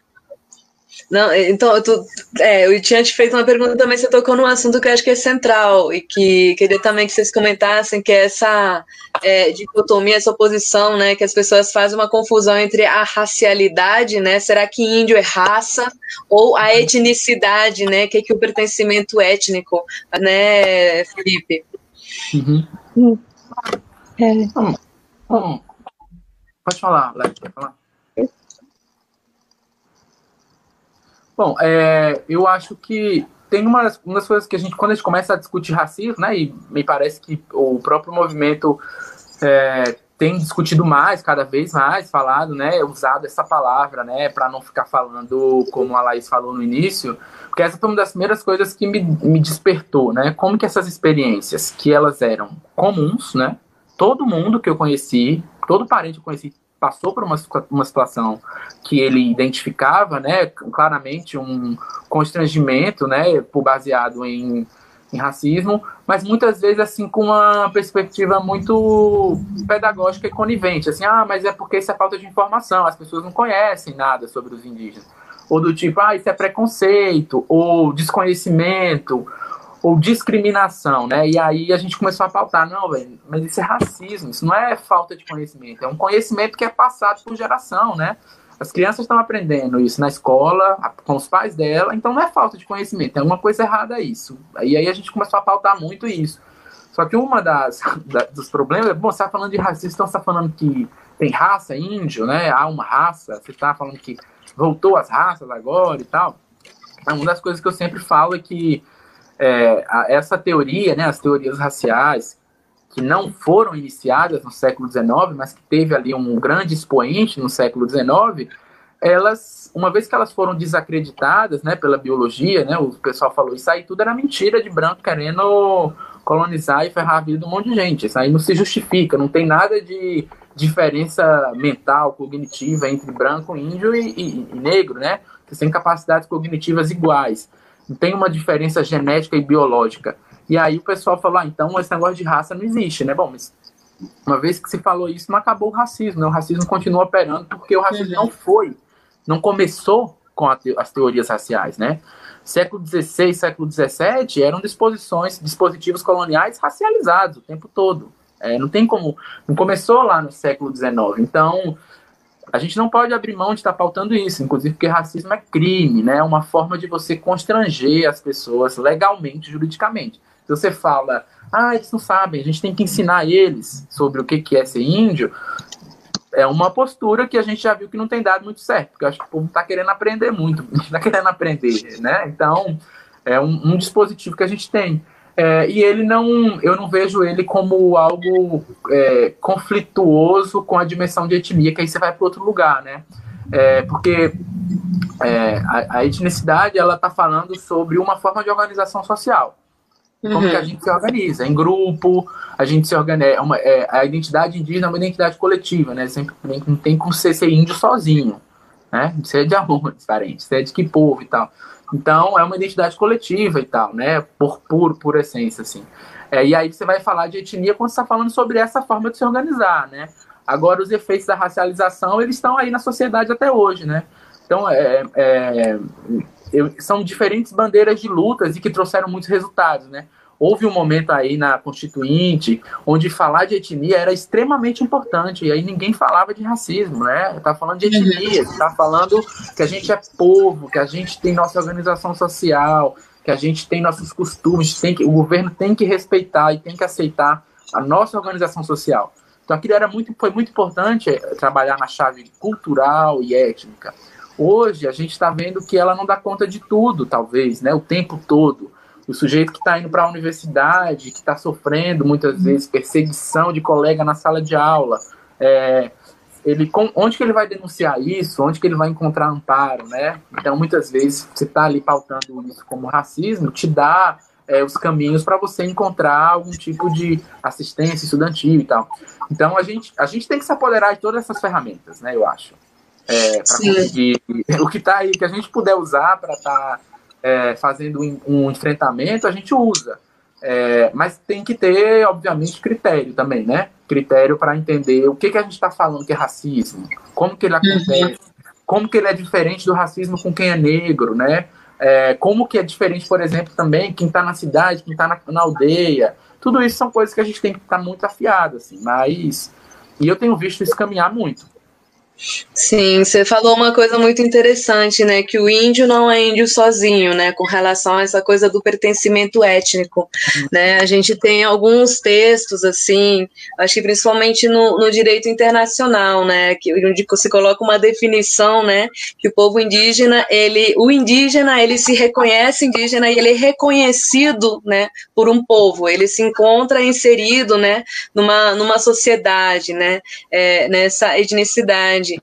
não, então, tu, é, eu tinha te feito uma pergunta, mas você tocou num assunto que eu acho que é central e que queria também que vocês comentassem, que é essa é, dicotomia, essa oposição, né, que as pessoas fazem uma confusão entre a racialidade, né, será que índio é raça, ou a etnicidade, né, que é que o pertencimento étnico, né, Felipe? Uhum. É. Hum, hum. Pode falar, Léo, pode falar. Bom, é, eu acho que tem uma das, uma das coisas que a gente, quando a gente começa a discutir racismo, né, e me parece que o próprio movimento é, tem discutido mais, cada vez mais falado, né, usado essa palavra, né, para não ficar falando como a Laís falou no início, porque essa foi uma das primeiras coisas que me, me despertou, né, como que essas experiências, que elas eram comuns, né, todo mundo que eu conheci, todo parente que eu conheci passou por uma, uma situação que ele identificava, né, claramente um constrangimento, né, baseado em, em racismo, mas muitas vezes assim com uma perspectiva muito pedagógica e conivente, assim, ah, mas é porque isso é falta de informação, as pessoas não conhecem nada sobre os indígenas, ou do tipo, ah, isso é preconceito, ou desconhecimento, ou discriminação, né? E aí a gente começou a pautar, não, velho, mas isso é racismo, isso não é falta de conhecimento, é um conhecimento que é passado por geração, né? As crianças estão aprendendo isso na escola, com os pais dela, então não é falta de conhecimento, é uma coisa errada isso. E aí a gente começou a pautar muito isso. Só que uma das da, dos problemas, bom, você está falando de racismo, então você está falando que tem raça índio, né? Há uma raça, você está falando que voltou as raças agora e tal. Uma das coisas que eu sempre falo é que é, a, essa teoria, né, as teorias raciais, que não foram iniciadas no século XIX, mas que teve ali um grande expoente no século XIX, elas, uma vez que elas foram desacreditadas, né, pela biologia, né, o pessoal falou isso aí tudo era mentira de branco querendo colonizar e ferrar a vida de um monte de gente. Isso aí não se justifica, não tem nada de diferença mental, cognitiva entre branco, índio e, e, e negro, né? Que têm capacidades cognitivas iguais tem uma diferença genética e biológica. E aí o pessoal falou, ah, então esse negócio de raça não existe, né? Bom, mas uma vez que se falou isso, não acabou o racismo, né? O racismo continua operando porque o racismo não foi, não começou com te as teorias raciais, né? Século XVI, século XVII eram disposições, dispositivos coloniais racializados o tempo todo. É, não tem como, não começou lá no século XIX. Então, a gente não pode abrir mão de estar pautando isso, inclusive porque racismo é crime, né? É uma forma de você constranger as pessoas legalmente, juridicamente. Se você fala, ah, eles não sabem, a gente tem que ensinar eles sobre o que é ser índio, é uma postura que a gente já viu que não tem dado muito certo, porque eu acho que o povo está querendo aprender muito, está querendo aprender, né? Então, é um, um dispositivo que a gente tem. É, e ele não, eu não vejo ele como algo é, conflituoso com a dimensão de etnia, que aí você vai para outro lugar, né? É, porque é, a, a, etnicidade ela está falando sobre uma forma de organização social. Como uhum. que a gente se organiza? Em grupo, a gente se organiza. É uma, é, a identidade indígena é uma identidade coletiva, né? Sempre não tem como ser, ser índio sozinho, né? Você é de amor, diferente, você é de que povo e tal. Então, é uma identidade coletiva e tal, né? Por puro, por essência, assim. É, e aí você vai falar de etnia quando você está falando sobre essa forma de se organizar, né? Agora, os efeitos da racialização, eles estão aí na sociedade até hoje, né? Então, é, é, são diferentes bandeiras de lutas e que trouxeram muitos resultados, né? Houve um momento aí na Constituinte onde falar de etnia era extremamente importante, e aí ninguém falava de racismo, né? Tá falando de uhum. etnia, tá falando que a gente é povo, que a gente tem nossa organização social, que a gente tem nossos costumes, tem que, o governo tem que respeitar e tem que aceitar a nossa organização social. Então aquilo era muito, foi muito importante eh, trabalhar na chave cultural e étnica. Hoje a gente está vendo que ela não dá conta de tudo, talvez, né? O tempo todo. O sujeito que está indo para a universidade, que está sofrendo muitas vezes perseguição de colega na sala de aula, é, ele, onde que ele vai denunciar isso? Onde que ele vai encontrar amparo, né? Então, muitas vezes, você está ali pautando isso como racismo, te dá é, os caminhos para você encontrar algum tipo de assistência estudantil e tal. Então, a gente, a gente tem que se apoderar de todas essas ferramentas, né? Eu acho é, para conseguir o que está aí, que a gente puder usar para estar tá, é, fazendo um, enfrentamento, a gente usa. É, mas tem que ter, obviamente, critério também, né? Critério para entender o que, que a gente está falando que é racismo, como que ele uhum. acontece, uhum. como que ele é diferente do racismo com quem é negro, né? É, como que é diferente, por exemplo, também quem está na cidade, quem está na, na, aldeia. Tudo isso são coisas que a gente tem que estar tá muito afiado, assim. Mas e eu tenho visto isso caminhar muito. Sim, você falou uma coisa muito interessante, né? Que o índio não é índio sozinho, né? Com relação a essa coisa do pertencimento étnico, né? A gente tem alguns textos, assim, acho que principalmente no, no direito internacional, né? Que, onde se coloca uma definição, né? Que o povo indígena, ele, o indígena, ele se reconhece indígena e ele é reconhecido, né? Por um povo, ele se encontra inserido, né? Numa, numa sociedade, né? É, nessa etnicidade grande.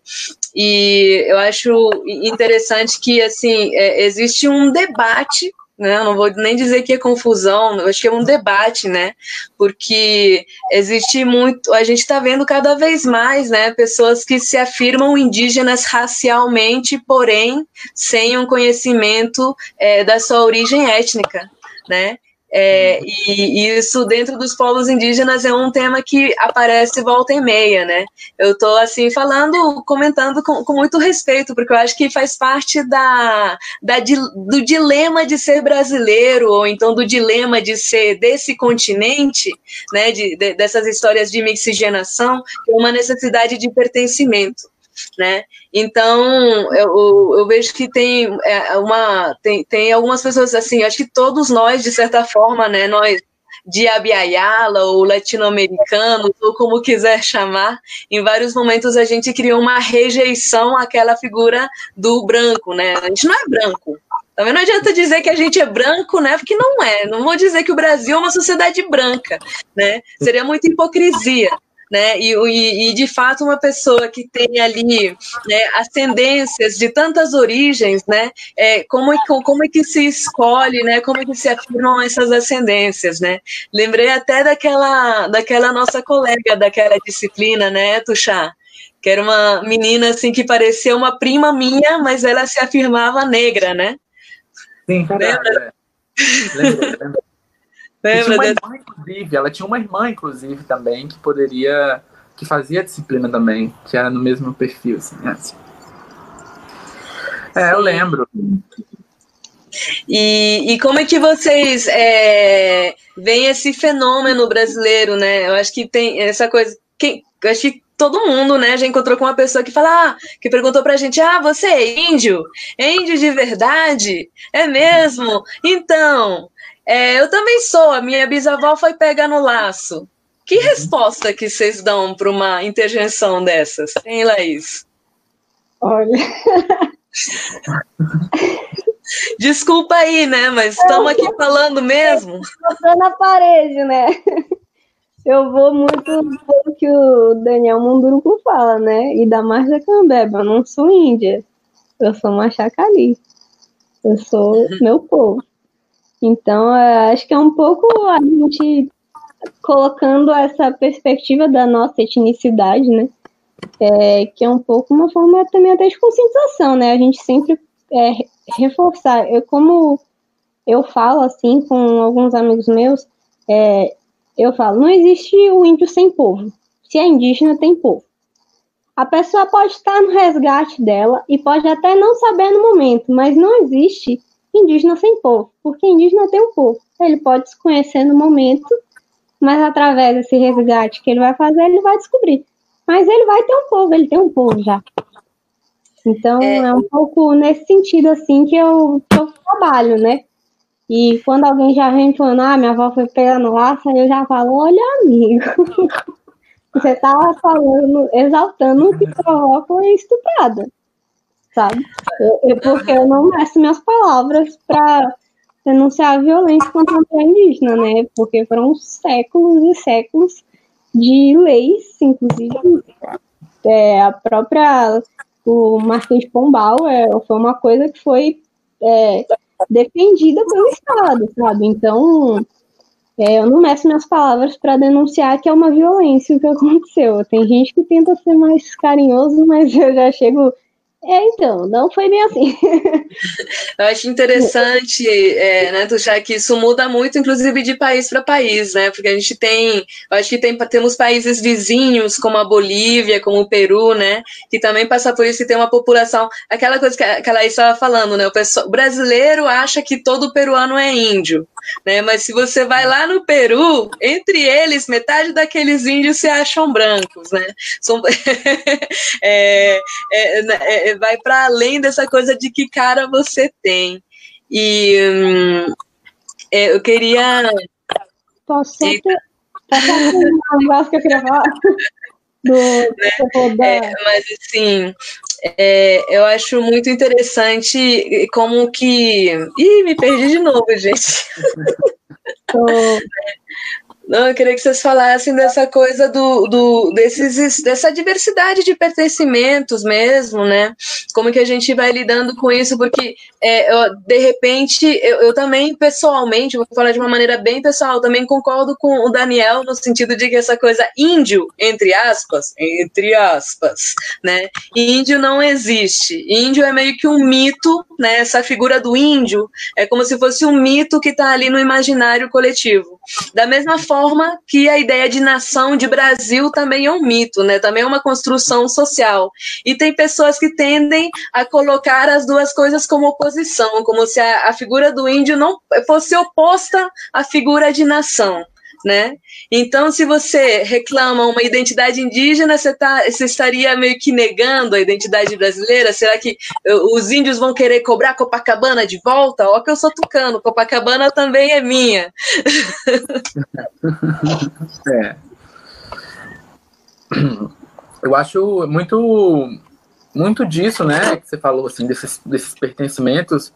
E eu acho interessante que, assim, é, existe um debate né? Não vou nem dizer que é confusão, eu acho que é um debate, né? Porque existe muito, a gente está vendo cada vez mais, né? Pessoas que se afirmam indígenas racialmente, porém sem um conhecimento é, da sua origem étnica, né? É, e, isso dentro dos povos indígenas é um tema que aparece volta e meia, né? Eu estou assim falando, comentando com, com, muito respeito, porque eu acho que faz parte da, da, do dilema de ser brasileiro, ou então do dilema de ser desse continente, né? De, de, dessas histórias de miscigenação, que é uma necessidade de pertencimento né? Então, eu, eu vejo que tem é, uma tem, tem algumas pessoas assim, acho que todos nós, de certa forma, né, nós de Abiayala ou latino-americanos, ou como quiser chamar, em vários momentos a gente criou uma rejeição àquela figura do branco, né? A gente não é branco. Também não adianta dizer que a gente é branco, né? Porque não é. Não vou dizer que o Brasil é uma sociedade branca, né? Seria muita hipocrisia né? E, e, e, de fato uma pessoa que tem ali né, ascendências de tantas origens, né? É, como, é, como é que se escolhe, né? Como é que se afirmam essas ascendências, né? Lembrei até daquela, daquela nossa colega daquela disciplina, né, Tuxá? Que era uma menina assim que parecia uma prima minha, mas ela se afirmava negra, né? Sim, lembra? Lembra. Lembra tinha uma irmã, inclusive, ela tinha uma irmã, inclusive, também, que poderia. que fazia disciplina também, que era no mesmo perfil, assim, né? É, eu lembro. E, e como é que vocês é, veem esse fenômeno brasileiro, né? Eu acho que tem essa coisa. Quem, eu acho que todo mundo, né, já encontrou com uma pessoa que fala, ah, que perguntou pra gente, ah, você é índio? É índio de verdade? É mesmo? Então, é, eu também sou, a minha bisavó foi pega no laço. Que resposta que vocês dão para uma intervenção dessas, hein, Laís? Olha. Desculpa aí, né? Mas estamos aqui falando mesmo. Tô na parede, né? Eu vou muito pelo que o Daniel Munduruku fala, né? E da Marja Cambeba. Eu não sou índia. Eu sou uma chacali. Eu sou uhum. meu povo. Então, acho que é um pouco a gente colocando essa perspectiva da nossa etnicidade, né? É, que é um pouco uma forma também até de conscientização, né? A gente sempre é, reforçar. Eu, como eu falo assim com alguns amigos meus, é, eu falo, não existe o índio sem povo. Se é indígena, tem povo. A pessoa pode estar no resgate dela e pode até não saber no momento, mas não existe indígena sem povo, porque indígena tem um povo. Ele pode se conhecer no momento, mas através desse resgate que ele vai fazer, ele vai descobrir. Mas ele vai ter um povo, ele tem um povo já. Então é, é um pouco nesse sentido assim que eu, que eu trabalho, né? E quando alguém já vem falando, ah, minha avó foi pegando laço, eu já falo, olha, amigo, você tá falando, exaltando que sua avó foi estuprada sabe? Eu, eu, porque eu não meço minhas palavras para denunciar a violência contra a mulher indígena, né? Porque foram séculos e séculos de leis, inclusive é, a própria o Marquês de Pombal é, foi uma coisa que foi é, defendida pelo Estado, sabe? Então é, eu não meço minhas palavras para denunciar que é uma violência o que aconteceu. Tem gente que tenta ser mais carinhoso, mas eu já chego é, então, não foi bem assim. Eu acho interessante, é, né, Tuxá, que isso muda muito, inclusive, de país para país, né? Porque a gente tem, eu acho que tem, temos países vizinhos, como a Bolívia, como o Peru, né? Que também passa por isso e tem uma população. Aquela coisa que a, que a Laís estava falando, né? O, pessoal, o brasileiro acha que todo peruano é índio, né? Mas se você vai lá no Peru, entre eles, metade daqueles índios se acham brancos, né? São, é, é, né, é, vai para além dessa coisa de que cara você tem. E hum, é, eu queria. Posso ter... Posso um negócio que eu queria falar? Do... Né? É, mas assim, é, eu acho muito interessante como que. Ih, me perdi de novo, gente. Não, eu queria que vocês falassem dessa coisa do, do desses, dessa diversidade de pertencimentos mesmo, né? Como que a gente vai lidando com isso, porque é, eu, de repente eu, eu, também pessoalmente, vou falar de uma maneira bem pessoal, também concordo com o Daniel no sentido de que essa coisa índio, entre aspas, entre aspas, né? Índio não existe. Índio é meio que um mito, né? Essa figura do índio é como se fosse um mito que está ali no imaginário coletivo. Da mesma forma que a ideia de nação de Brasil também é um mito, né? Também é uma construção social. E tem pessoas que tendem a colocar as duas coisas como oposição, como se a, a figura do índio não fosse oposta à figura de nação né? Então, se você reclama uma identidade indígena, você, tá, você estaria meio que negando a identidade brasileira? Será que uh, os índios vão querer cobrar Copacabana de volta? Ó, que eu sou tucano, Copacabana também é minha. é. Eu acho muito, muito disso, né, que você falou, assim, desses, desses pertencimentos,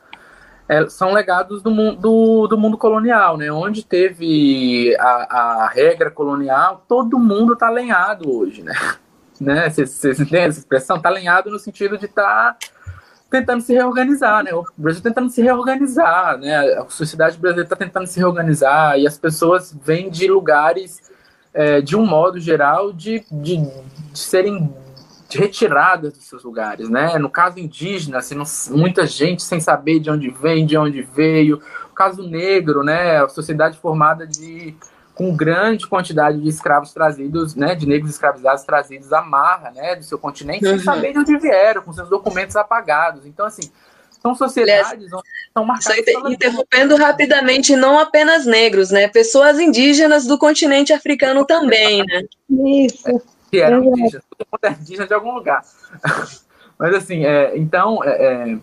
é, são legados do mundo, do, do, mundo colonial, né? Onde teve a, a regra colonial, todo mundo está alinhado hoje, né? né? Entendem essa expressão? Está alinhado no sentido de estar tá tentando se reorganizar, né? O Brasil tentando se reorganizar, né? A sociedade brasileira está tentando se reorganizar e as pessoas vêm de lugares, é, de um modo geral, de, de, de serem retiradas dos seus lugares, né? No caso indígena, assim, não, muita gente sem saber de onde vem, de onde veio. O caso negro, né? A sociedade formada de com grande quantidade de escravos trazidos, né, de negros escravizados trazidos à marra, né, do seu continente, uhum. sem saber de onde vieram, com seus documentos apagados. Então, assim, são sociedades onde estão marcadas. Só interrompendo rapidamente, não apenas negros, né, pessoas indígenas do continente africano também, né? Isso que eram uhum. indígenas, todo mundo é indígena de algum lugar. Mas assim, é, então, é, é,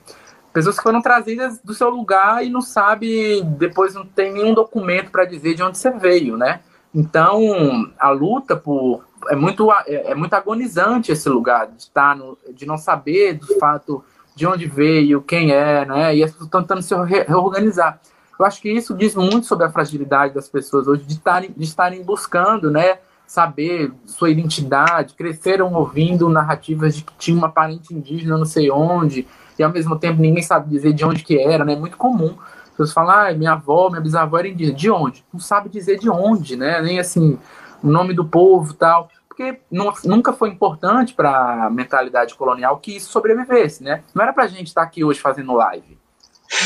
pessoas que foram trazidas do seu lugar e não sabe, depois não tem nenhum documento para dizer de onde você veio, né? Então, a luta por é muito é, é muito agonizante esse lugar de estar no, de não saber do fato de onde veio, quem é, né? E as pessoas estão tentando se reorganizar. Eu acho que isso diz muito sobre a fragilidade das pessoas hoje de estarem, de estarem buscando, né? Saber sua identidade, cresceram ouvindo narrativas de que tinha uma parente indígena não sei onde, e ao mesmo tempo ninguém sabe dizer de onde que era, né? É muito comum. As pessoas falam, ah, minha avó, minha bisavó era indígena. De onde? Não sabe dizer de onde, né? Nem assim, o nome do povo tal porque não, nunca foi importante para a mentalidade colonial que isso sobrevivesse, né? Não era para a gente estar tá aqui hoje fazendo live.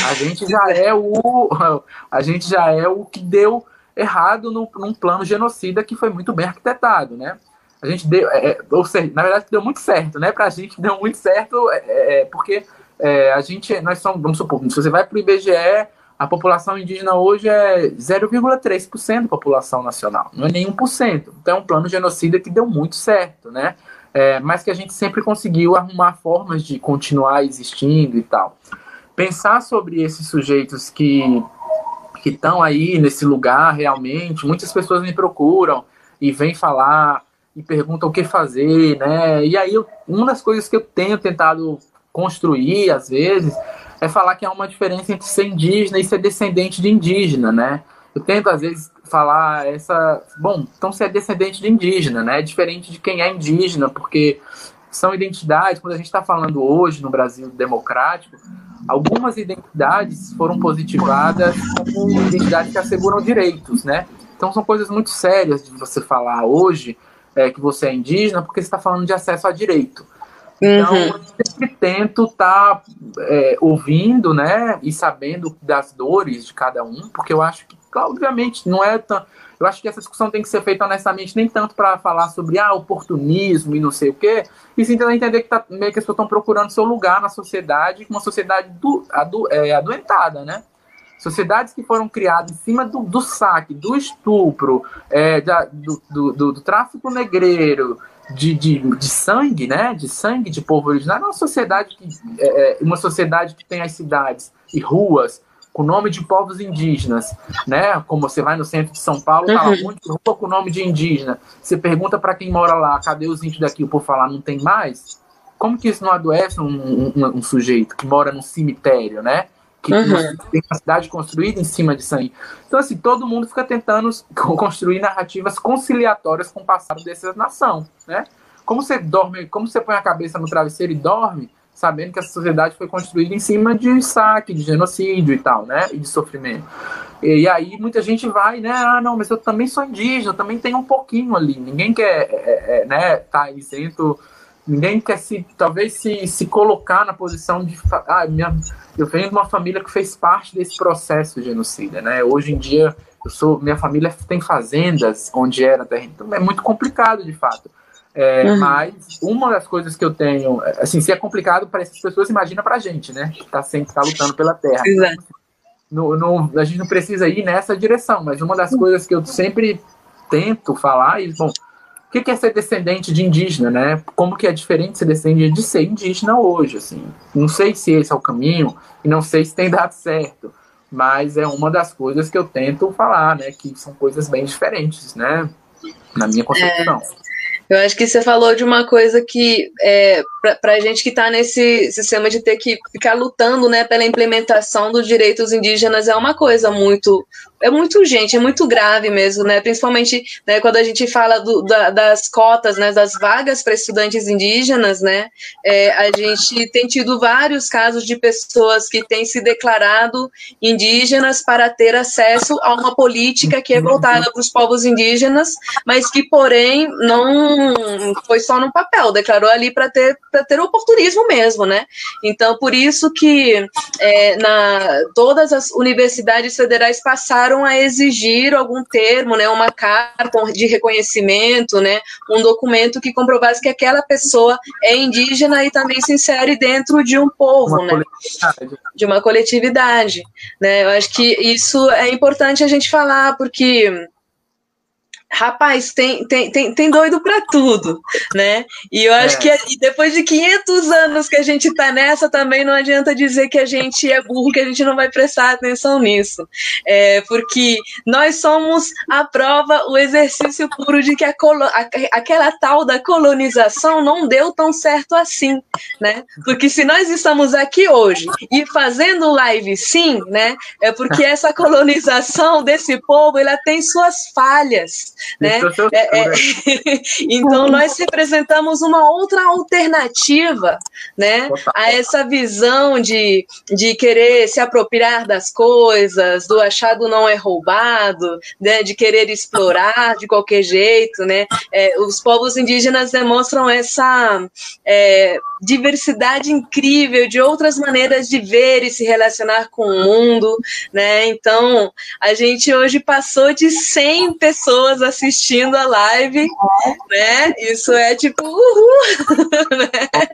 A gente já é o a gente já é o que deu errado no, num plano genocida que foi muito bem arquitetado, né? A gente deu, é, é ou seja, na verdade deu muito certo, né? Para a gente deu muito certo, é, é porque é, a gente, nós somos, vamos supor, se você vai para o IBGE, a população indígena hoje é 0,3% da população nacional, não é nenhum por cento. Então é um plano genocida que deu muito certo, né? É, mas que a gente sempre conseguiu arrumar formas de continuar existindo e tal. Pensar sobre esses sujeitos que que estão aí nesse lugar realmente, muitas pessoas me procuram e vêm falar e perguntam o que fazer, né? E aí, eu, uma das coisas que eu tenho tentado construir, às vezes, é falar que há uma diferença entre ser indígena e ser descendente de indígena, né? Eu tento, às vezes, falar essa. Bom, então você é descendente de indígena, né? É diferente de quem é indígena, porque são identidades, quando a gente está falando hoje no Brasil democrático, algumas identidades foram positivadas como identidades que asseguram direitos, né? Então são coisas muito sérias de você falar hoje é, que você é indígena, porque você está falando de acesso a direito. Então, uhum. eu sempre tento estar tá, é, ouvindo, né, e sabendo das dores de cada um, porque eu acho que, obviamente, não é tão. Eu acho que essa discussão tem que ser feita honestamente, nem tanto para falar sobre ah, oportunismo e não sei o quê, e sim tentar entender que tá, meio que as pessoas estão procurando seu lugar na sociedade, uma sociedade do, adu, é, adoentada, né? Sociedades que foram criadas em cima do, do saque, do estupro, é, da, do, do, do, do tráfico negreiro, de, de, de, sangue, né? De sangue de povo originário, uma sociedade que é, é, uma sociedade que tem as cidades e ruas com nome de povos indígenas, né? Como você vai no centro de São Paulo, tá uhum. um de rua com nome de indígena. Você pergunta para quem mora lá, cadê os índios daqui? Por falar, não tem mais. Como que isso não adoece um, um, um sujeito que mora num cemitério, né? que uhum. tem uma cidade construída em cima de sangue. Então, assim, todo mundo fica tentando construir narrativas conciliatórias com o passado dessa nação, né? Como você dorme, como você põe a cabeça no travesseiro e dorme, sabendo que essa sociedade foi construída em cima de saque, de genocídio e tal, né? E de sofrimento. E, aí muita gente vai, né? Ah, não, mas eu também sou indígena, também tenho um pouquinho ali. Ninguém quer, é, é, é né? Tá isento ninguém quer se talvez se, se colocar na posição de ah, minha, eu venho de uma família que fez parte desse processo de genocida, né? Hoje em dia eu sou minha família tem fazendas onde era terra, então é muito complicado de fato. É, uhum. Mas uma das coisas que eu tenho, assim, se é complicado para essas pessoas, imagina para a gente, né? Que está sempre tá lutando pela terra. Exato. No, no, a gente não precisa ir nessa direção, mas uma das coisas que eu sempre tento falar, e bom, o que é ser descendente de indígena, né? Como que é diferente ser descendente de ser indígena hoje, assim. Não sei se esse é o caminho e não sei se tem dado certo, mas é uma das coisas que eu tento falar, né? Que são coisas bem diferentes, né? Na minha concepção. É. Eu acho que você falou de uma coisa que, é, para a gente que está nesse sistema de ter que ficar lutando né, pela implementação dos direitos indígenas, é uma coisa muito é muito urgente, é muito grave mesmo, né? Principalmente né, quando a gente fala do, da, das cotas, né, das vagas para estudantes indígenas, né? É, a gente tem tido vários casos de pessoas que têm se declarado indígenas para ter acesso a uma política que é voltada para os povos indígenas, mas que, porém, não foi só no papel, declarou ali para ter, ter oportunismo mesmo, né? Então, por isso que é, na, todas as universidades federais passaram passaram a exigir algum termo, né, uma carta de reconhecimento, né, um documento que comprovasse que aquela pessoa é indígena e também se insere dentro de um povo, uma né, de uma coletividade, né. Eu acho que isso é importante a gente falar porque rapaz, tem, tem, tem, tem doido para tudo, né? E eu acho é. que depois de 500 anos que a gente está nessa, também não adianta dizer que a gente é burro, que a gente não vai prestar atenção nisso. É, porque nós somos a prova, o exercício puro de que a, a, aquela tal da colonização não deu tão certo assim, né? Porque se nós estamos aqui hoje e fazendo live sim, né? É porque essa colonização desse povo, ela tem suas falhas, né? É, é, então nós representamos uma outra alternativa, né, a essa visão de, de querer se apropriar das coisas, do achado não é roubado, né, de querer explorar de qualquer jeito, né? É, os povos indígenas demonstram essa é, diversidade incrível de outras maneiras de ver e se relacionar com o mundo, né? Então a gente hoje passou de 100 pessoas assistindo a live, né? Isso é tipo, uhul! né?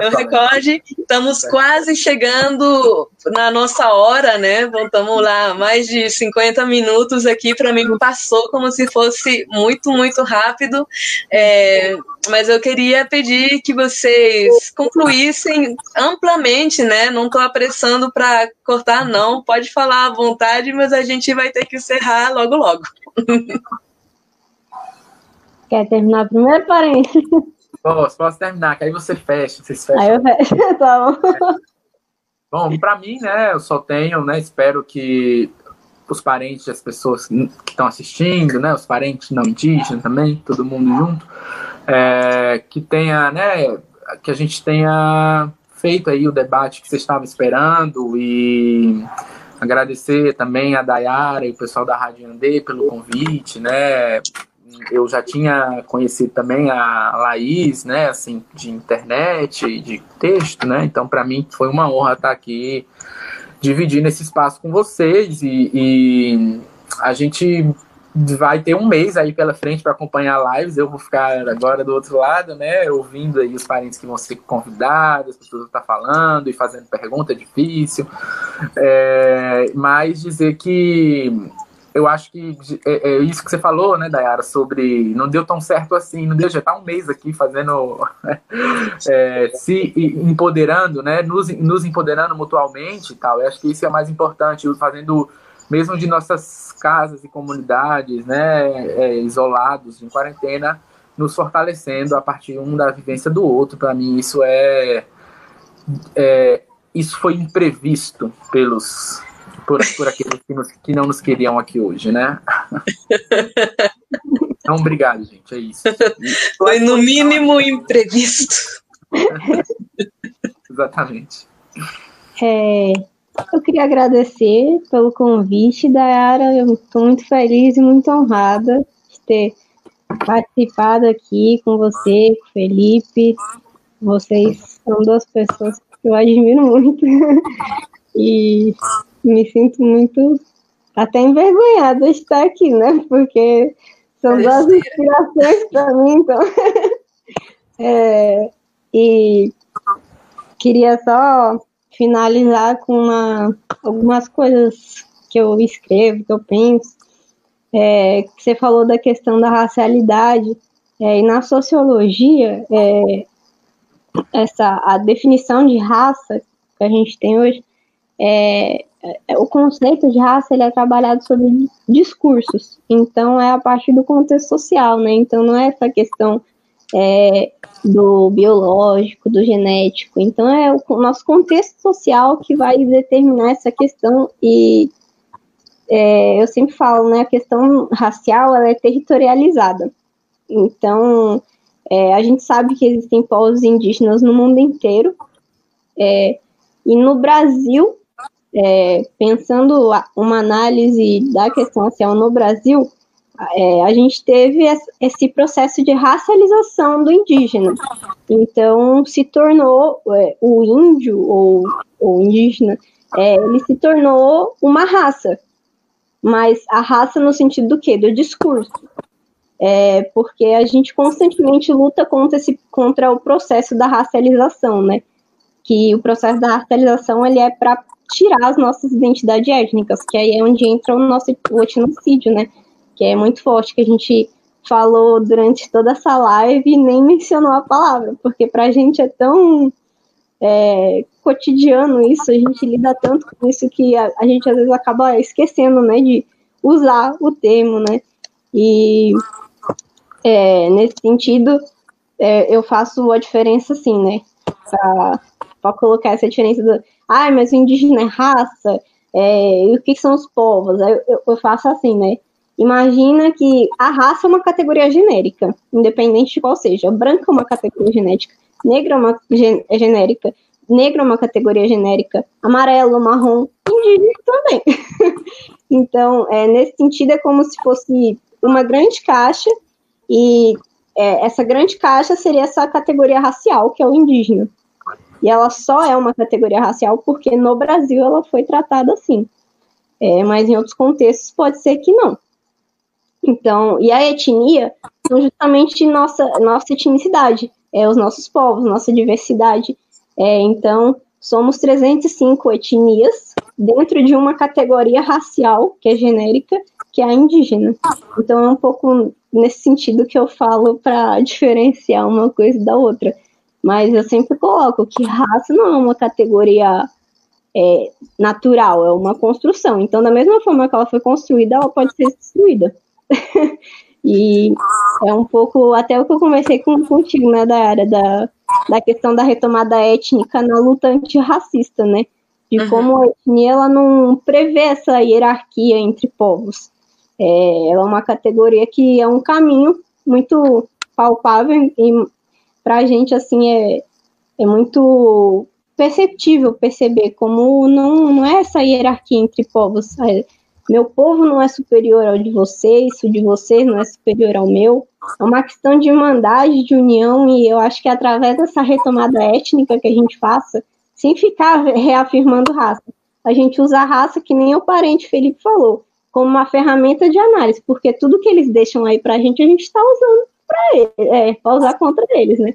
Eu recorde, estamos quase chegando na nossa hora, né? Voltamos lá, mais de 50 minutos aqui, para mim passou como se fosse muito, muito rápido. É, mas eu queria pedir que vocês concluíssem amplamente, né? Não estou apressando para cortar, não. Pode falar à vontade, mas a gente vai ter que encerrar logo, logo. Quer terminar primeiro, parente? Posso, posso terminar, que aí você fecha, vocês fecham. Aí eu fecho, tá bom. Bom, para mim, né, eu só tenho, né, espero que os parentes das pessoas que estão assistindo, né, os parentes não indígenas também, todo mundo junto, é, que tenha, né, que a gente tenha feito aí o debate que vocês estavam esperando e agradecer também a Dayara e o pessoal da Rádio Andê pelo convite, né, eu já tinha conhecido também a Laís, né, assim, de internet, de texto, né, então para mim foi uma honra estar aqui dividindo esse espaço com vocês e, e a gente vai ter um mês aí pela frente para acompanhar lives. Eu vou ficar agora do outro lado, né? Ouvindo aí os parentes que vão ser convidados, as pessoas estão tá falando e fazendo pergunta difícil. É, mas dizer que eu acho que é, é, isso que você falou, né, Dayara, sobre não deu tão certo assim, não deu, já tá um mês aqui fazendo, é, se empoderando, né, nos, nos empoderando mutualmente e tal, eu acho que isso é mais importante, fazendo mesmo de nossas casas e comunidades, né, é, isolados, em quarentena, nos fortalecendo a partir um da vivência do outro, para mim isso é, é, isso foi imprevisto pelos por, por aqueles que, nos, que não nos queriam aqui hoje, né? Então, obrigado, gente. É isso. Foi no mínimo imprevisto. Exatamente. É, eu queria agradecer pelo convite, Dayara. Eu estou muito feliz e muito honrada de ter participado aqui com você, com o Felipe. Vocês são duas pessoas que eu admiro muito. E me sinto muito até envergonhada de estar aqui, né? Porque são duas inspirações para mim, então. é, e queria só finalizar com uma, algumas coisas que eu escrevo, que eu penso. É, você falou da questão da racialidade, é, e na sociologia, é, essa, a definição de raça que a gente tem hoje é, o conceito de raça ele é trabalhado sobre discursos, então é a partir do contexto social, né? Então não é essa questão é, do biológico, do genético, então é o nosso contexto social que vai determinar essa questão e é, eu sempre falo, né? A questão racial ela é territorializada, então é, a gente sabe que existem povos indígenas no mundo inteiro é, e no Brasil é, pensando uma análise da questão racial no Brasil, é, a gente teve esse processo de racialização do indígena. Então, se tornou é, o índio ou o indígena, é, ele se tornou uma raça. Mas a raça no sentido do quê? Do discurso. É, porque a gente constantemente luta contra, esse, contra o processo da racialização, né? Que o processo da racialização ele é para tirar as nossas identidades étnicas, que aí é onde entra o nosso o etnocídio, né? Que é muito forte, que a gente falou durante toda essa live e nem mencionou a palavra, porque para a gente é tão é, cotidiano isso, a gente lida tanto com isso que a, a, gente às vezes acaba esquecendo, né, de usar o termo, né, e é, nesse sentido é, eu faço a diferença assim, né, para colocar essa diferença do, ai, ah, mas o indígena é raça, é, e o que são os povos? Eu, eu, eu faço assim, né, Imagina que a raça é uma categoria genérica, independente de qual seja. Branca é uma categoria genética, negra é uma gen é genérica, negro é uma categoria genérica, amarelo, marrom, indígena também. então, é, nesse sentido, é como se fosse uma grande caixa e é, essa grande caixa seria essa categoria racial, que é o indígena. E ela só é uma categoria racial porque no Brasil ela foi tratada assim. É, mas em outros contextos pode ser que não. Então, e a etnia são justamente nossa, nossa etnicidade, é, os nossos povos, nossa diversidade. É, então, somos 305 etnias dentro de uma categoria racial, que é genérica, que é a indígena. Então, é um pouco nesse sentido que eu falo para diferenciar uma coisa da outra. Mas eu sempre coloco que raça não é uma categoria é, natural, é uma construção. Então, da mesma forma que ela foi construída, ela pode ser destruída. e é um pouco até o que eu conversei com, contigo, né, da área da, da questão da retomada étnica na luta antirracista, né? De uhum. como a etnia ela não prevê essa hierarquia entre povos. É, ela é uma categoria que é um caminho muito palpável e para a gente assim é, é muito perceptível perceber como não, não é essa hierarquia entre povos. É, meu povo não é superior ao de vocês, o de vocês não é superior ao meu. É uma questão de irmandade, de união, e eu acho que é através dessa retomada étnica que a gente faça, sem ficar reafirmando raça, a gente usa a raça, que nem o parente Felipe falou, como uma ferramenta de análise, porque tudo que eles deixam aí para a gente, a gente está usando para é, usar contra eles, né?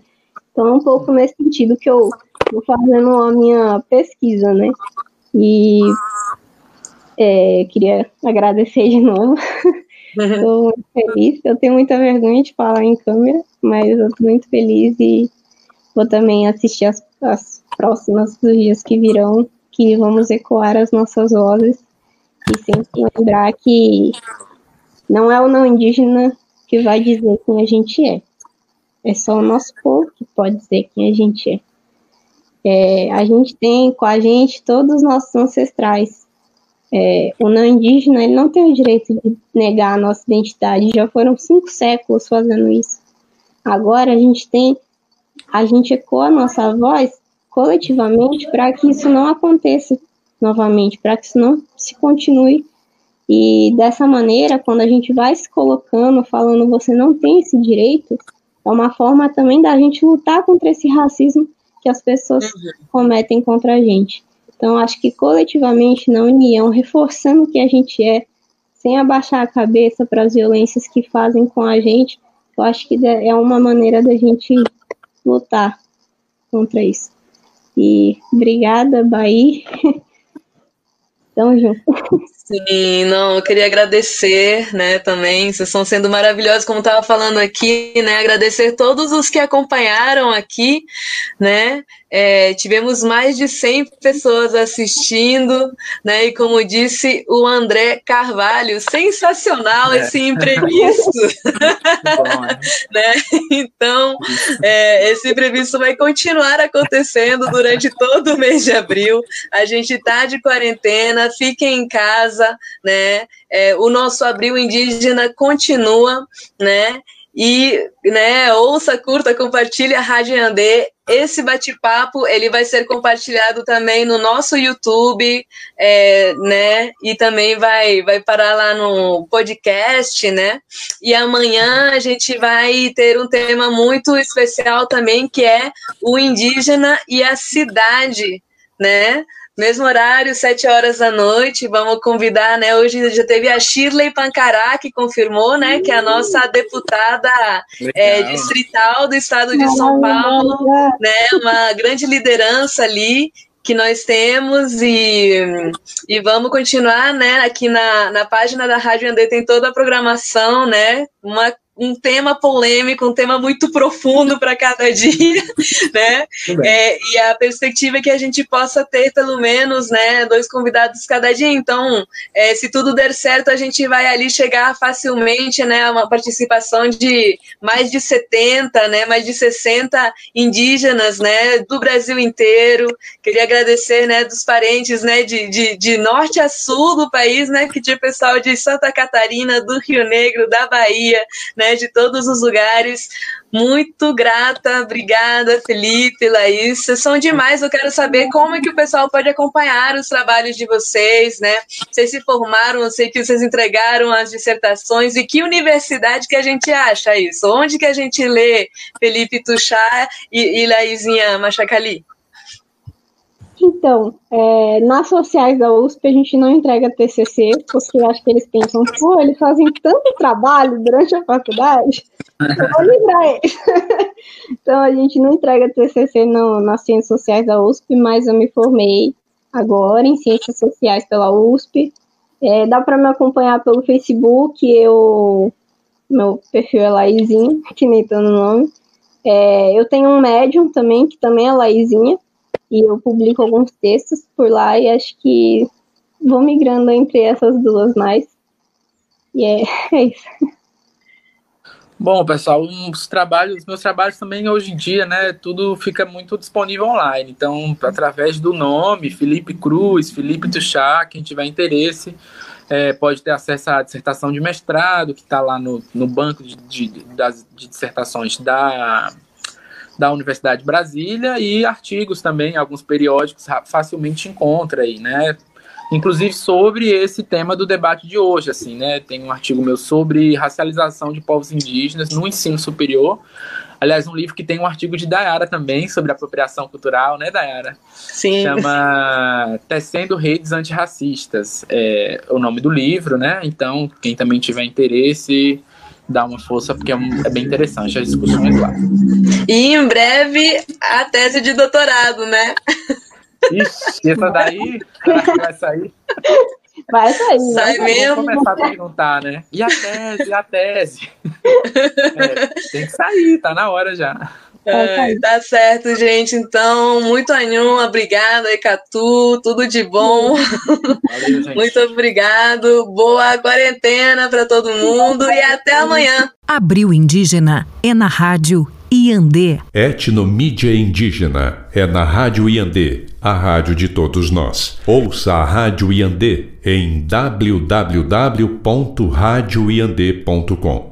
Então é um pouco nesse sentido que eu vou fazendo a minha pesquisa, né? E é, queria agradecer de novo. Estou muito feliz. Eu tenho muita vergonha de falar em câmera, mas eu estou muito feliz e vou também assistir as, as próximas dos dias que virão, que vamos ecoar as nossas vozes e sempre lembrar que não é o não indígena que vai dizer quem a gente é. É só o nosso povo que pode dizer quem a gente é. é a gente tem com a gente todos os nossos ancestrais é, o não indígena ele não tem o direito de negar a nossa identidade. Já foram cinco séculos fazendo isso. Agora a gente tem, a gente ecoa a nossa voz coletivamente para que isso não aconteça novamente, para que isso não se continue. E dessa maneira, quando a gente vai se colocando, falando você não tem esse direito, é uma forma também da gente lutar contra esse racismo que as pessoas uhum. cometem contra a gente. Então, acho que coletivamente, na união, reforçando o que a gente é, sem abaixar a cabeça para as violências que fazem com a gente, eu acho que é uma maneira da gente lutar contra isso. E obrigada, Bahia. Tamo junto. Sim, não, eu queria agradecer, né, também, vocês estão sendo maravilhosos, como estava falando aqui, né, agradecer todos os que acompanharam aqui, né, é, tivemos mais de 100 pessoas assistindo, né? E como disse o André Carvalho, sensacional é. esse imprevisto. Bom, é. né? Então, é, esse imprevisto vai continuar acontecendo durante todo o mês de abril. A gente está de quarentena, fiquem em casa, né? É, o nosso abril indígena continua, né? E, né, ouça, curta, compartilhe a Rádio Andê. Esse bate-papo, ele vai ser compartilhado também no nosso YouTube, é, né, e também vai, vai parar lá no podcast, né, e amanhã a gente vai ter um tema muito especial também, que é o indígena e a cidade, né, Mesmo horário, sete horas da noite. Vamos convidar, né? Hoje já teve a Shirley Pancará, que confirmou, né? Que é a nossa deputada é, distrital do estado de São Paulo, né? Uma grande liderança ali que nós temos e, e vamos continuar, né? Aqui na, na página da Rádio Andê tem toda a programação, né? Uma um tema polêmico, um tema muito profundo para cada dia, né? É, e a perspectiva é que a gente possa ter pelo menos, né, dois convidados cada dia. Então, é, se tudo der certo, a gente vai ali chegar facilmente, né, a uma participação de mais de 70, né, mais de 60 indígenas, né, do Brasil inteiro. Queria agradecer, né, dos parentes, né, de, de, de norte a sul do país, né, que tinha pessoal de Santa Catarina, do Rio Negro, da Bahia, né, né, de todos os lugares. Muito grata, obrigada, Felipe, Laís. Vocês são demais. Eu quero saber como é que o pessoal pode acompanhar os trabalhos de vocês, né? Vocês se formaram, eu sei que vocês entregaram as dissertações. E que universidade que a gente acha isso? Onde que a gente lê Felipe Tuchá e, e Laizinha Machacali? Então, é, nas sociais da USP a gente não entrega TCC, porque acho que eles pensam, pô, eles fazem tanto trabalho durante a faculdade, eu vou livrar eles. então a gente não entrega TCC no, nas ciências sociais da USP, mas eu me formei agora em ciências sociais pela USP. É, dá para me acompanhar pelo Facebook, eu, meu perfil é Laizinho, que nem tá no nome. É, eu tenho um médium também, que também é Laizinha, e eu publico alguns textos por lá e acho que vou migrando entre essas duas mais. E é, é isso. Bom, pessoal, os trabalhos, os meus trabalhos também hoje em dia, né, tudo fica muito disponível online. Então, através do nome, Felipe Cruz, Felipe Tuchá, quem tiver interesse, é, pode ter acesso à dissertação de mestrado, que está lá no, no banco de, de, das, de dissertações da da Universidade de Brasília e artigos também, alguns periódicos facilmente encontra aí, né? Inclusive sobre esse tema do debate de hoje, assim, né? Tem um artigo meu sobre racialização de povos indígenas no ensino superior. Aliás, um livro que tem um artigo de Dayara também sobre apropriação cultural, né, Dayara? Sim. Chama Tecendo Redes Antirracistas, é o nome do livro, né? Então, quem também tiver interesse, dar uma força, porque é, é, bem interessante as discussões lá. E em breve a tese de doutorado, né? Ixi, essa daí vai sair. Vai sair. Né? Sai mesmo. Vou começar a perguntar, né? E a tese, e a tese? É, tem que sair, tá na hora já. É, tá certo, gente. Então, muito anhum, obrigada, Ecatu, tudo de bom. Valeu, muito obrigado. Boa quarentena para todo mundo e até amanhã. Abril Indígena é na Rádio Iandê. Etnomídia Indígena é na Rádio Iandê, a rádio de todos nós. Ouça a Rádio Iandê em www.radioiandê.com.